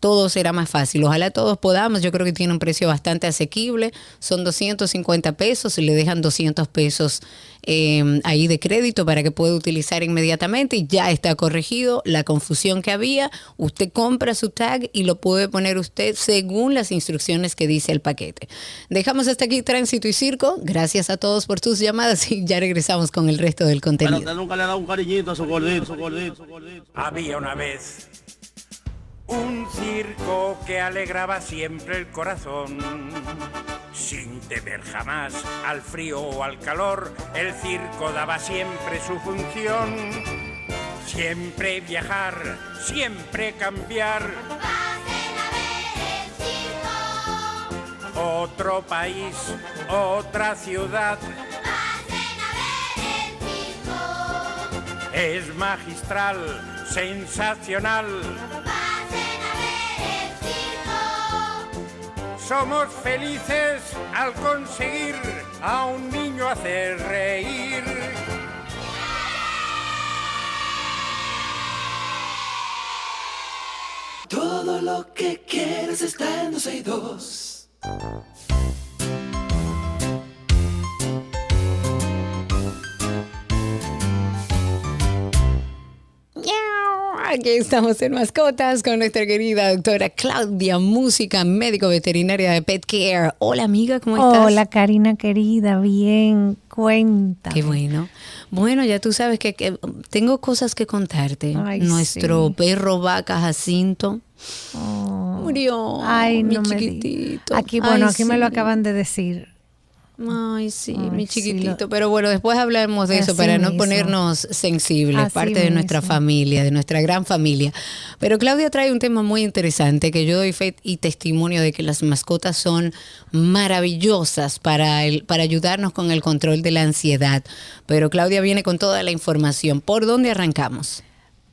todo será más fácil. Ojalá todos podamos. Yo creo que tiene un precio bastante asequible. Son 250 pesos y le dejan 200 pesos em, ahí de crédito para que pueda utilizar inmediatamente. Y ya está corregido la confusión que había. Usted compra su tag y lo puede poner usted según las instrucciones que dice el paquete. Dejamos hasta aquí Tránsito y Circo. Gracias a todos por tus llamadas y ya regresamos con el resto del contenido. nunca le ha dado un cariñito a su gordito, su gordito, su gordito. Había una vez un circo que alegraba siempre el corazón. Sin temer jamás al frío o al calor, el circo daba siempre su función. Siempre viajar, siempre cambiar. Pasen a ver el circo. Otro país, otra ciudad. Pasen a ver el circo. Es magistral, sensacional Somos felices al conseguir a un niño hacer reír. Todo lo que quieres está en dos y Aquí estamos en Mascotas con nuestra querida doctora Claudia Música, médico veterinaria de Pet Care. Hola amiga, ¿cómo estás? Hola Karina querida, bien, cuenta. Qué bueno. Bueno, ya tú sabes que, que tengo cosas que contarte. Ay, Nuestro sí. perro vaca Jacinto Oh. murió. Ay, mi no me di- chiquitito. Aquí, bueno, Ay, aquí me lo acaban de decir. Ay, sí, Ay, mi sí, chiquitito. Pero bueno, después hablaremos de eso Así para no ponernos sensibles, Así parte de nuestra familia, de nuestra gran familia. Pero Claudia trae un tema muy interesante que yo doy fe y testimonio de que las mascotas son maravillosas para, el, para ayudarnos con el control de la ansiedad. Pero Claudia viene con toda la información. ¿Por dónde arrancamos?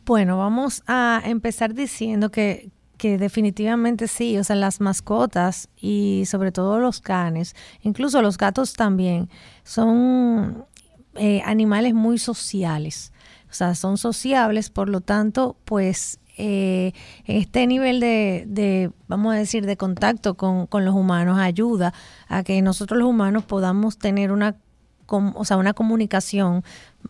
Bueno, vamos a empezar diciendo que, que definitivamente sí, o sea, las mascotas y sobre todo los canes, incluso los gatos también, son eh, animales muy sociales. O sea, son sociables, por lo tanto, pues eh, este nivel de, de, vamos a decir, de contacto con, con los humanos ayuda a que nosotros los humanos podamos tener una com- o sea, una comunicación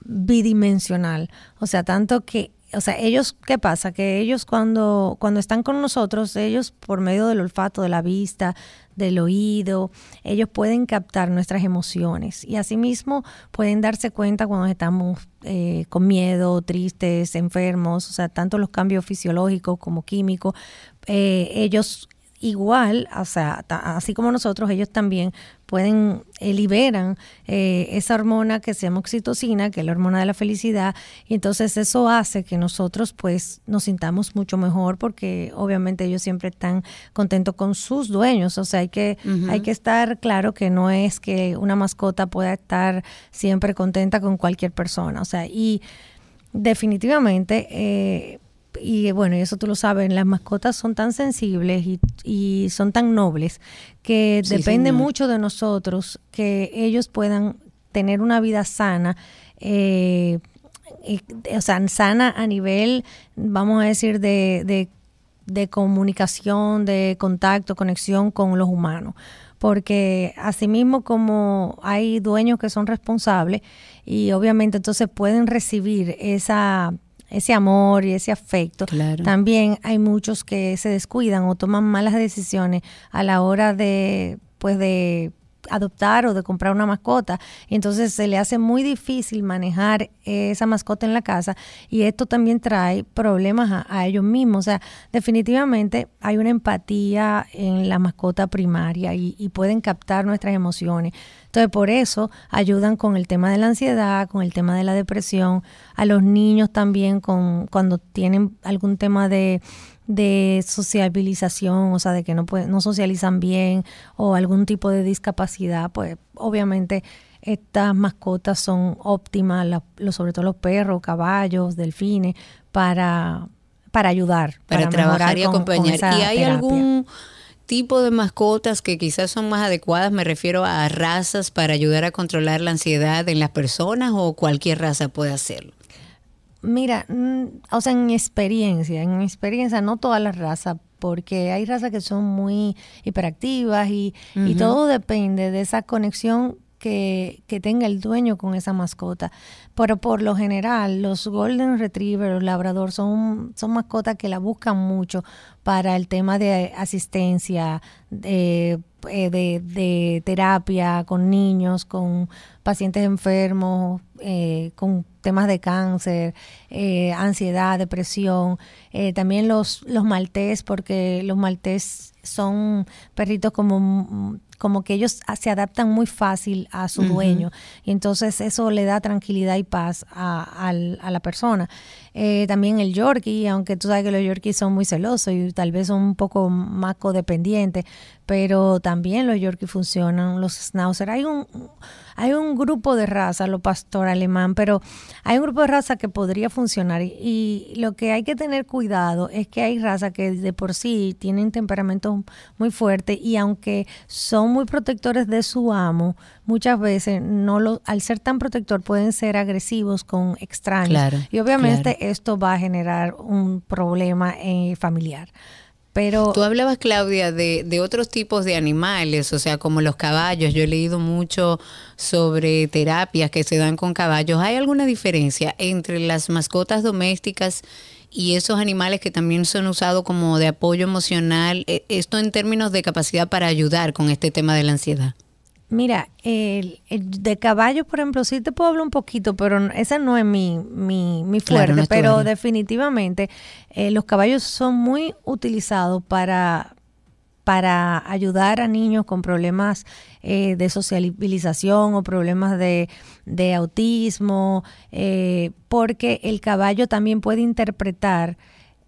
bidimensional. O sea, tanto que, o sea, ellos, ¿qué pasa? Que ellos cuando, cuando están con nosotros, ellos por medio del olfato, de la vista, del oído, ellos pueden captar nuestras emociones y asimismo pueden darse cuenta cuando estamos eh, con miedo, tristes, enfermos, o sea, tanto los cambios fisiológicos como químicos, eh, ellos igual, o sea, así como nosotros, ellos también pueden, eh, liberan eh, esa hormona que se llama oxitocina, que es la hormona de la felicidad, y entonces eso hace que nosotros pues nos sintamos mucho mejor porque obviamente ellos siempre están contentos con sus dueños, o sea, hay que, hay que estar claro que no es que una mascota pueda estar siempre contenta con cualquier persona, o sea, y definitivamente, eh, y bueno, y eso tú lo sabes, las mascotas son tan sensibles y, y son tan nobles que Sí, depende señor. mucho de nosotros que ellos puedan tener una vida sana. eh, y- o sea, sana a nivel, vamos a decir, de, de, de comunicación, de contacto, conexión con los humanos. Porque asimismo como hay dueños que son responsables y obviamente entonces pueden recibir esa ese amor y ese afecto. También hay muchos que se descuidan o toman malas decisiones a la hora de pues de adoptar o de comprar una mascota y entonces se le hace muy difícil manejar esa mascota en la casa y esto también trae problemas a, a ellos mismos. O sea, definitivamente hay una empatía en la mascota primaria y, y pueden captar nuestras emociones. Entonces, por eso ayudan con el tema de la ansiedad, con el tema de la depresión, a los niños también con cuando tienen algún tema de de sociabilización, o sea, de que no pueden, no socializan bien o algún tipo de discapacidad, pues obviamente estas mascotas son óptimas, la- lo- sobre todo los perros, caballos, delfines, para, para ayudar, Para, trabajar y con- acompañar. ¿Y hay terapia. algún tipo de mascotas que quizás son más adecuadas? Me refiero a razas para ayudar a controlar la ansiedad en las personas o cualquier raza puede hacerlo. Mira, mm, o sea, en mi experiencia, en mi experiencia, no todas las razas, porque hay razas que son muy hiperactivas y, y todo depende de esa conexión que, que tenga el dueño con esa mascota. Pero por lo general, los Golden Retriever, los Labrador, son, son mascotas que la buscan mucho para el tema de asistencia, de, eh, de, de terapia con niños, con pacientes enfermos, eh, con temas de cáncer, eh, ansiedad, depresión. Eh, también los, los maltés, porque los maltés son perritos como, como que ellos se adaptan muy fácil a su dueño. Y entonces eso le da tranquilidad y paz a, la persona. Eh, también el Yorkie, aunque tú sabes que los Yorkies son muy celosos y tal vez son un poco más codependientes, pero también los Yorkie funcionan, los Schnauzer. Hay un, hay un grupo de razas, lo pastor alemán, pero hay un grupo de razas que podría funcionar y, y lo que hay que tener cuidado es que hay razas que de por sí tienen temperamentos muy fuertes y aunque son muy protectores de su amo, muchas veces no lo, al ser tan protector pueden ser agresivos con extraños Claro, y obviamente claro. esto va a generar un problema eh, familiar. Pero Tú hablabas, Claudia, de, de otros tipos de animales, o sea, como los caballos. Yo he leído mucho sobre terapias que se dan con caballos. ¿Hay alguna diferencia entre las mascotas domésticas y esos animales que también son usados como de apoyo emocional? Eh, Esto en términos de capacidad para ayudar con este tema de la ansiedad. Mira, el, el de caballo, por ejemplo, sí te puedo hablar un poquito, pero esa no es mi, mi, mi Claro, fuerte. no pero área. definitivamente eh, los caballos son muy utilizados para, para ayudar a niños con problemas eh, de socialización o problemas de, de autismo, eh, porque el caballo también puede interpretar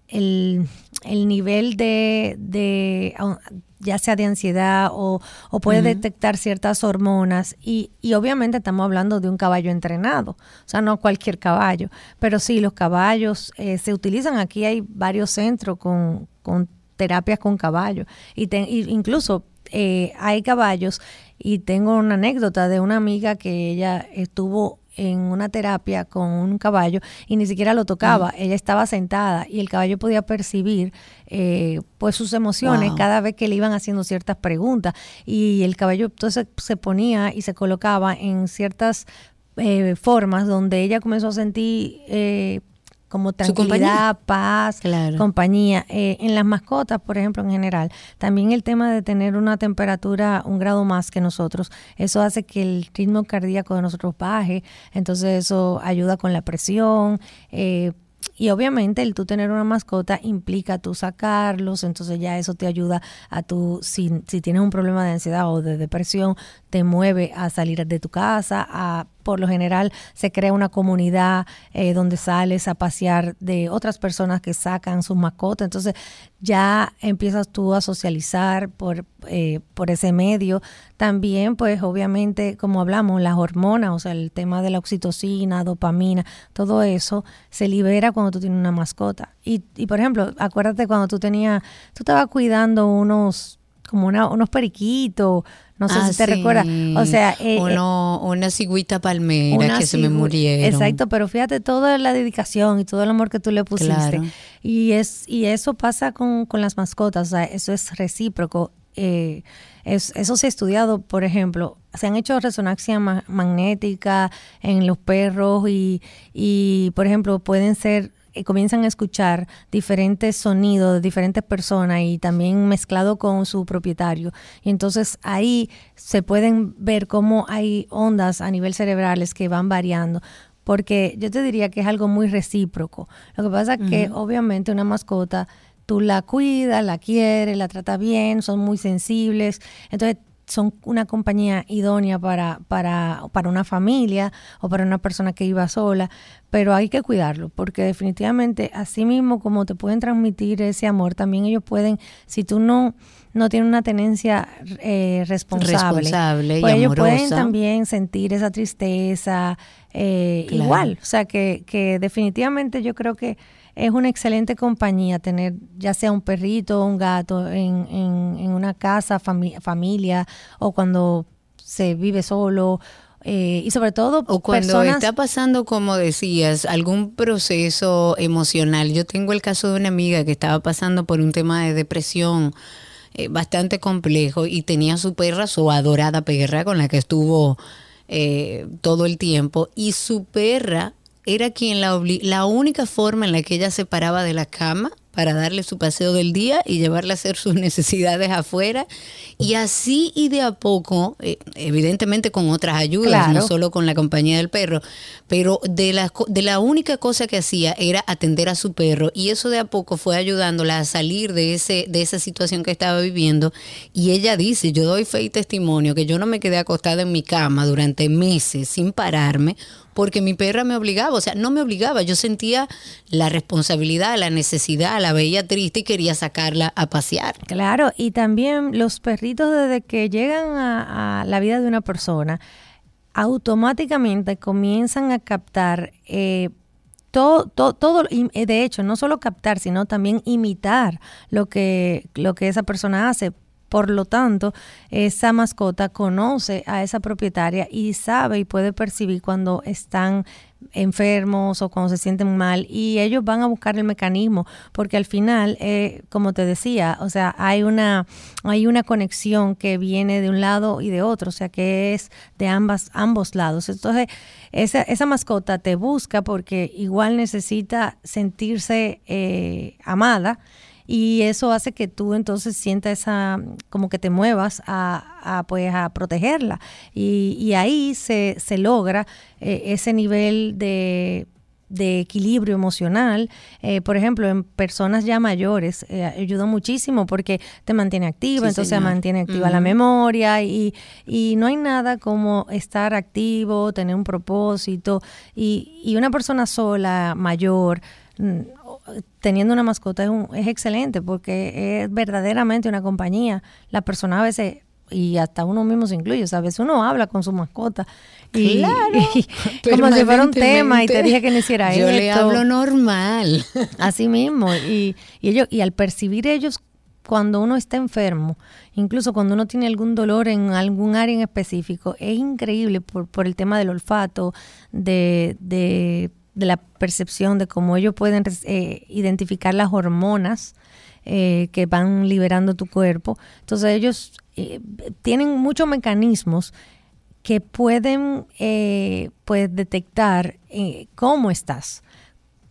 el, el nivel de, de, ya sea de ansiedad o, o puede detectar ciertas hormonas y, y obviamente estamos hablando de un caballo entrenado, o sea, no cualquier caballo, pero sí, los caballos eh, se utilizan, aquí hay varios centros con, con terapias con caballos. Y, te- y incluso eh, hay caballos y tengo una anécdota de una amiga que ella estuvo en una terapia con un caballo y ni siquiera lo tocaba, ella estaba sentada y el caballo podía percibir eh, pues sus emociones Wow. cada vez que le iban haciendo ciertas preguntas. Y el caballo entonces se ponía y se colocaba en ciertas eh, formas donde ella comenzó a sentir eh, como tranquilidad, paz, compañía. Eh, en las mascotas, por ejemplo, en general, también el tema de tener una temperatura un grado más que nosotros, eso hace que el ritmo cardíaco de nosotros baje, entonces eso ayuda con la presión. eh, y obviamente el tú tener una mascota implica tú sacarlos, entonces ya eso te ayuda a tú, si, si tienes un problema de ansiedad o de depresión, te mueve a salir de tu casa, a por lo general se crea una comunidad eh, donde sales a pasear de otras personas que sacan sus mascotas, entonces ya empiezas tú a socializar por, eh, por ese medio. También, pues obviamente, como hablamos, las hormonas, o sea, el tema de la oxitocina, dopamina, todo eso se libera cuando tú tienes una mascota. Y, y por ejemplo, acuérdate cuando tú tenías, tú estabas cuidando unos, como una, unos periquitos, no sé Ah, si te sí. recuerdas, o sea, eh, eh, Uno- una cigüita palmera una que se me murieron. Exacto, pero fíjate toda la dedicación y todo el amor que tú le pusiste. Claro. Y es y eso pasa con, con las mascotas, o sea, eso es recíproco. Eh, es- eso se ha estudiado, por ejemplo, se han hecho resonancia ma- magnética en los perros y, y, por ejemplo, pueden ser eh, comienzan a escuchar diferentes sonidos de diferentes personas y también mezclado con su propietario. Y entonces ahí se pueden ver cómo hay ondas a nivel cerebrales que van variando. Porque yo te diría que es algo muy recíproco. Lo que pasa es que obviamente una mascota, tú la cuidas, la quieres, la tratas bien, son muy sensibles. Entonces son una compañía idónea para, para, para una familia o para una persona que iba sola, pero hay que cuidarlo, porque definitivamente así mismo como te pueden transmitir ese amor, también ellos pueden, si tú no, no tienes una tenencia eh, responsable, Responsable y pues ellos pueden también sentir esa tristeza eh, Claro. igual, o sea que, que definitivamente yo creo que es una excelente compañía tener ya sea un perrito o un gato en, en, en una casa, fami- familia o cuando se vive solo eh, y sobre todo O cuando personas está pasando, como decías, algún proceso emocional. Yo tengo el caso de una amiga que estaba pasando por un tema de depresión eh, bastante complejo y tenía su perra, su adorada perra, con la que estuvo eh, todo el tiempo. Y su perra era quien la obli- la única forma en la que ella se paraba de la cama para darle su paseo del día y llevarla a hacer sus necesidades afuera. Y así y de a poco, eh, evidentemente con otras ayudas, Claro. no solo con la compañía del perro, pero de la, de la única cosa que hacía era atender a su perro y eso de a poco fue ayudándola a salir de, ese, de esa situación que estaba viviendo. Y ella dice, yo doy fe y testimonio que yo no me quedé acostada en mi cama durante meses sin pararme porque mi perra me obligaba, o sea, no me obligaba, yo sentía la responsabilidad, la necesidad, la veía triste y quería sacarla a pasear. Claro, y también los perritos desde que llegan a, la vida de una persona, automáticamente comienzan a captar eh, todo, todo, todo, eh, de hecho, no solo captar, sino también imitar lo que, lo que esa persona hace. Por lo tanto, esa mascota conoce a esa propietaria y sabe y puede percibir cuando están enfermos o cuando se sienten mal y ellos van a buscar el mecanismo porque al final, eh, como te decía, o sea, hay una, hay una conexión que viene de un lado y de otro, o sea, que es de ambas, ambos lados. Entonces, esa, esa mascota te busca porque igual necesita sentirse eh, amada y eso hace que tú entonces sientas esa, como que te muevas a, a, pues, a protegerla. Y, y ahí se, se logra eh, ese nivel de de equilibrio emocional, eh, por ejemplo, en personas ya mayores, eh, ayuda muchísimo porque te mantiene activa, Sí, entonces señor. mantiene activa la memoria y, y no hay nada como estar activo, tener un propósito y, y una persona sola, mayor, mm, teniendo una mascota es, un- es excelente porque es verdaderamente una compañía. La persona a veces, y hasta uno mismo se incluye, o sea, a veces uno habla con su mascota. Y, Claro, y como si fuera un tema y te dije que no hiciera Yo esto. le hablo normal. Así mismo. Y, y ellos, y al percibir ellos cuando uno está enfermo, incluso cuando uno tiene algún dolor en algún área en específico, es increíble por, por el tema del olfato, de, de, de la percepción, de cómo ellos pueden eh, identificar las hormonas eh, que van liberando tu cuerpo. Entonces ellos eh, tienen muchos mecanismos que pueden pues detectar cómo estás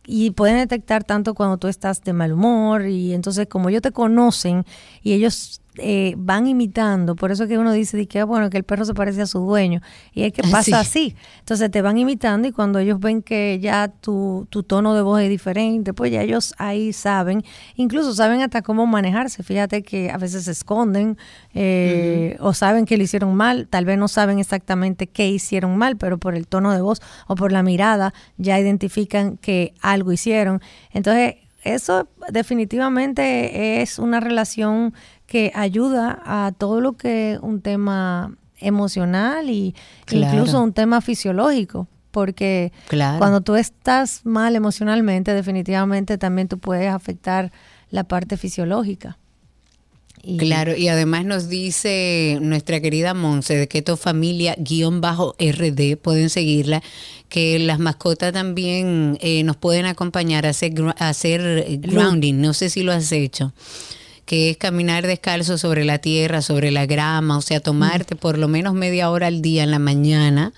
y pueden detectar tanto cuando tú estás de mal humor y entonces como ellos te conocen y ellos eh, van imitando, por eso que uno dice que ah, bueno que el perro se parece a su dueño y es que pasa Sí. así, entonces te van imitando y cuando ellos ven que ya tu, tu tono de voz es diferente, pues ya ellos ahí saben, incluso saben hasta cómo manejarse, fíjate que a veces se esconden eh, o saben que lo hicieron mal, tal vez no saben exactamente qué hicieron mal, pero por el tono de voz o por la mirada ya identifican que algo hicieron. Entonces, eso definitivamente es una relación que ayuda a todo lo que un tema emocional y Claro. incluso un tema fisiológico. Porque Claro. cuando tú estás mal emocionalmente, definitivamente también tú puedes afectar la parte fisiológica. Y- Claro, y además nos dice nuestra querida Monse de Keto Familia guion bajo RD, pueden seguirla, que las mascotas también eh, nos pueden acompañar a hacer, a hacer grounding, no sé si lo has hecho, que es caminar descalzo sobre la tierra, sobre la grama, o sea, tomarte por lo menos media hora al día en la mañana.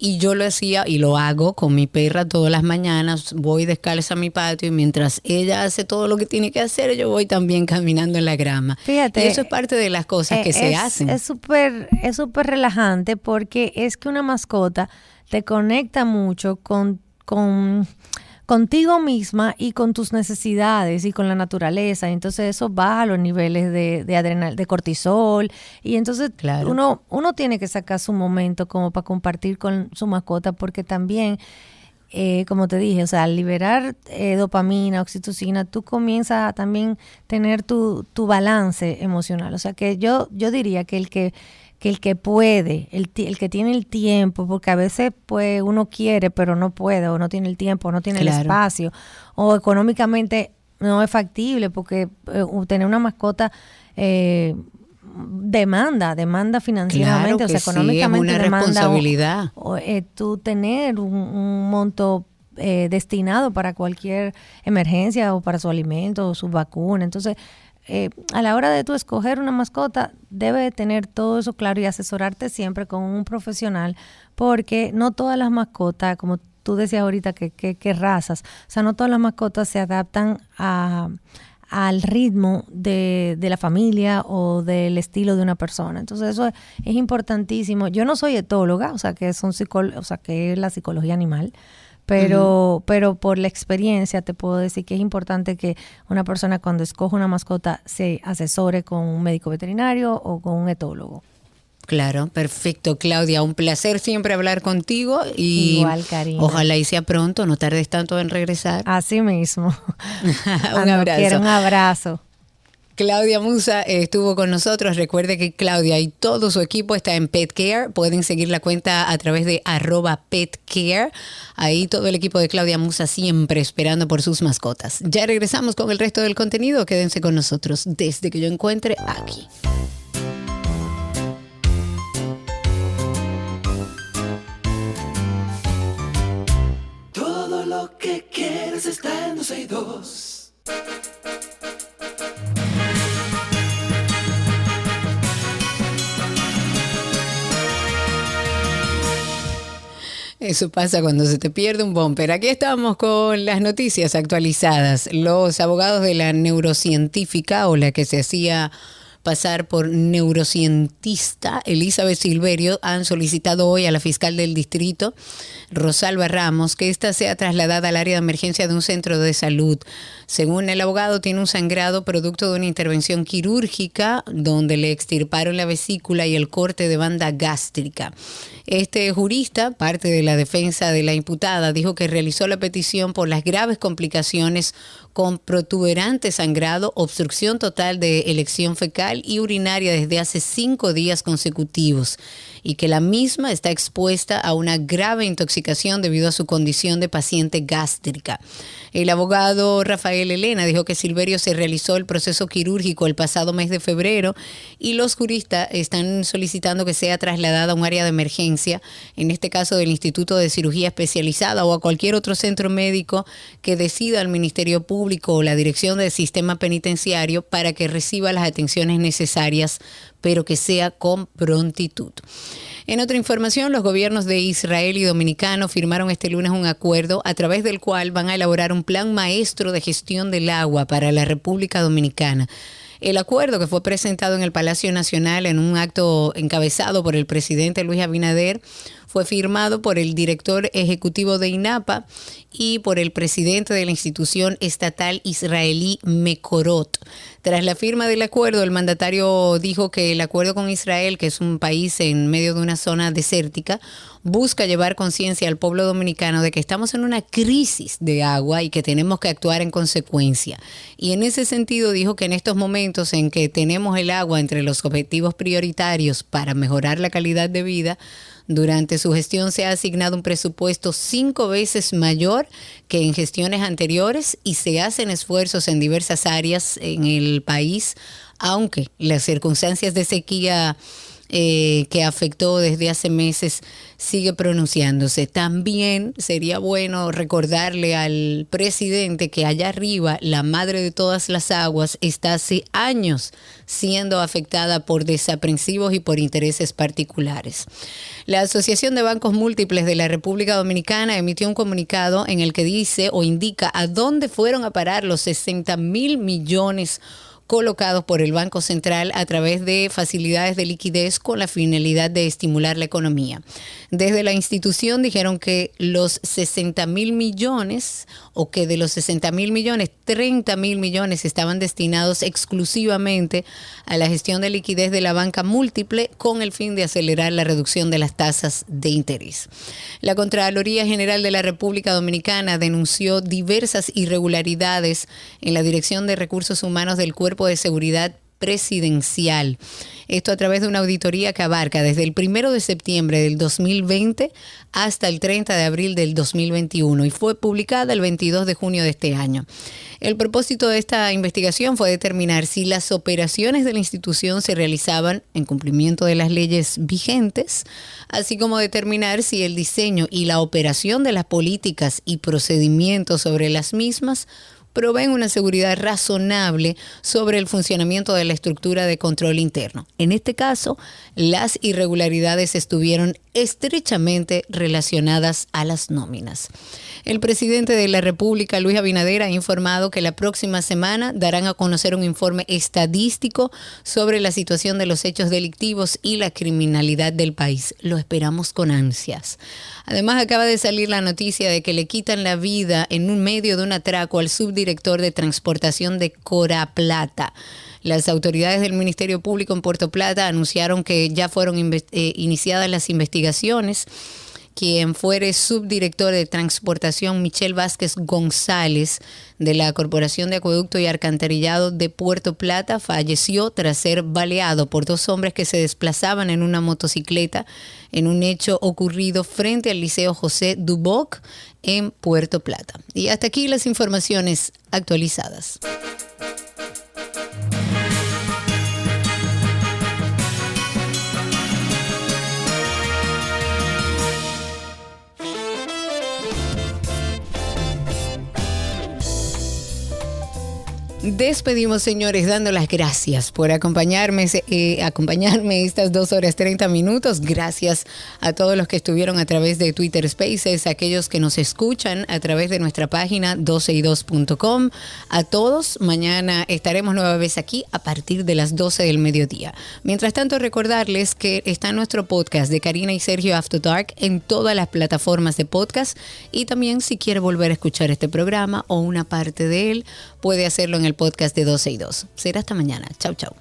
Y yo lo hacía y lo hago con mi perra todas las mañanas. Voy descalza a mi patio y mientras ella hace todo lo que tiene que hacer, yo voy también caminando en la grama. Fíjate, Y eso es parte de las cosas que Eh, se es- hacen. Es súper es súper relajante porque es que una mascota te conecta mucho con, con contigo misma y con tus necesidades y con la naturaleza. Entonces eso baja los niveles de, de adrenal, de cortisol. Y entonces uno, uno tiene que sacar su momento como para compartir con su mascota porque también eh, como te dije, o sea, al liberar eh, dopamina, oxitocina, tú comienzas a también tener tu, tu balance emocional. O sea, que yo, yo diría que el que, que el que puede, el, el que tiene el tiempo, porque a veces pues uno quiere pero no puede, o no tiene el tiempo, o no tiene el espacio, o económicamente no es factible, porque eh, tener una mascota eh, demanda, demanda financieramente, Claro o sea, que sí, es económicamente una demanda o- responsabilidad. o, eh, tú tener un, un monto eh, destinado para cualquier emergencia o para su alimento o su vacuna. Entonces, eh, a la hora de tú escoger una mascota, debe de tener todo eso claro y asesorarte siempre con un profesional, porque no todas las mascotas, como tú decías ahorita, que, que, que razas, o sea, no todas las mascotas se adaptan a al ritmo de, de la familia o del estilo de una persona. Entonces eso es, es importantísimo. Yo no soy etóloga, o sea que es un psicol- o sea que es la psicología animal, pero, pero por la experiencia te puedo decir que es importante que una persona cuando escoge una mascota se asesore con un médico veterinario o con un etólogo. Claro, perfecto, Claudia. Un placer siempre hablar contigo y Igual, ojalá y sea pronto, no tardes tanto en regresar. Así mismo. un Cuando abrazo. quiera, un abrazo. Claudia Musa eh, estuvo con nosotros. Recuerde que Claudia y todo su equipo está en Pet Care. Pueden seguir la cuenta a través de arroba Pet Care. Ahí todo el equipo de Claudia Musa siempre esperando por sus mascotas. Ya regresamos con el resto del contenido. Quédense con nosotros desde que yo encuentre aquí. lunes está en 12 y 2. Eso pasa cuando se te pierde un bumper. Aquí estamos con las noticias actualizadas. Los abogados de la neurocientífica o la que se hacía pasar por neurocientista Elizabeth Silverio han solicitado hoy a la fiscal del distrito, Rosalba Ramos, que ésta sea trasladada al área de emergencia de un centro de salud. Según el abogado, tiene un sangrado producto de una intervención quirúrgica donde le extirparon la vesícula y el corte de banda gástrica. Este jurista, parte de la defensa de la imputada, dijo que realizó la petición por las graves complicaciones con protuberante sangrado, obstrucción total de elección fecal y urinaria desde hace cinco días consecutivos y que la misma está expuesta a una grave intoxicación debido a su condición de paciente gástrica. El abogado Rafael Elena dijo que Silverio se realizó el proceso quirúrgico el pasado mes de febrero y los juristas están solicitando que sea trasladada a un área de emergencia, en este caso del Instituto de Cirugía Especializada o a cualquier otro centro médico que decida el Ministerio Público o la Dirección del Sistema Penitenciario para que reciba las atenciones necesarias, pero que sea con prontitud. En otra información, los gobiernos de Israel y Dominicano firmaron este lunes un acuerdo a través del cual van a elaborar un plan maestro de gestión del agua para la República Dominicana. El acuerdo que fue presentado en el Palacio Nacional en un acto encabezado por el presidente Luis Abinader fue firmado por el director ejecutivo de INAPA y por el presidente de la institución estatal israelí Mekorot. Tras la firma del acuerdo, el mandatario dijo que el acuerdo con Israel, que es un país en medio de una zona desértica, busca llevar conciencia al pueblo dominicano de que estamos en una crisis de agua y que tenemos que actuar en consecuencia. Y en ese sentido dijo que en estos momentos en que tenemos el agua entre los objetivos prioritarios para mejorar la calidad de vida, durante su gestión se ha asignado un presupuesto cinco veces mayor que en gestiones anteriores y se hacen esfuerzos en diversas áreas en el país, aunque las circunstancias de sequía eh, que afectó desde hace meses sigue pronunciándose. También sería bueno recordarle al presidente que allá arriba, la madre de todas las aguas, está hace años siendo afectada por desaprensivos y por intereses particulares. La Asociación de Bancos Múltiples de la República Dominicana emitió un comunicado en el que dice o indica a dónde fueron a parar los 60 mil millones colocados por el Banco Central a través de facilidades de liquidez con la finalidad de estimular la economía. Desde la institución dijeron que los 60 mil millones o que de los 60 mil millones, 30 mil millones estaban destinados exclusivamente a la gestión de liquidez de la banca múltiple con el fin de acelerar la reducción de las tasas de interés. La Contraloría General de la República Dominicana denunció diversas irregularidades en la Dirección de Recursos Humanos del Cuerpo de Seguridad presidencial. Esto a través de una auditoría que abarca desde el primero de septiembre del 2020 hasta el 30 de abril del 2021 y fue publicada el 22 de junio de este año. El propósito de esta investigación fue determinar si las operaciones de la institución se realizaban en cumplimiento de las leyes vigentes, así como determinar si el diseño y la operación de las políticas y procedimientos sobre las mismas proveen una seguridad razonable sobre el funcionamiento de la estructura de control interno. En este caso, las irregularidades estuvieron estrechamente relacionadas a las nóminas. El presidente de la República, Luis Abinader, ha informado que la próxima semana darán a conocer un informe estadístico sobre la situación de los hechos delictivos y la criminalidad del país. Lo esperamos con ansias. Además, acaba de salir la noticia de que le quitan la vida en un medio de un atraco al subdirector de transportación de Cora Plata. Las autoridades del Ministerio Público en Puerto Plata anunciaron que ya fueron eh, iniciadas las investigaciones quien fuere subdirector de transportación, Michelle Vázquez González, de la Corporación de Acueducto y Alcantarillado de Puerto Plata, falleció tras ser baleado por dos hombres que se desplazaban en una motocicleta en un hecho ocurrido frente al Liceo José Duboc en Puerto Plata. Y hasta aquí las informaciones actualizadas. Despedimos, señores, dando las gracias por acompañarme, eh, acompañarme estas dos horas 30 minutos. Gracias a todos los que estuvieron a través de Twitter Spaces, a aquellos que nos escuchan a través de nuestra página 12y2.com. A todos, mañana estaremos nueva vez aquí a partir de las 12 del mediodía. Mientras tanto, recordarles que está nuestro podcast de Karina y Sergio After Dark en todas las plataformas de podcast y también si quiere volver a escuchar este programa o una parte de él, puede hacerlo en el podcast de 12 y 2. Será hasta mañana. Chau, chau.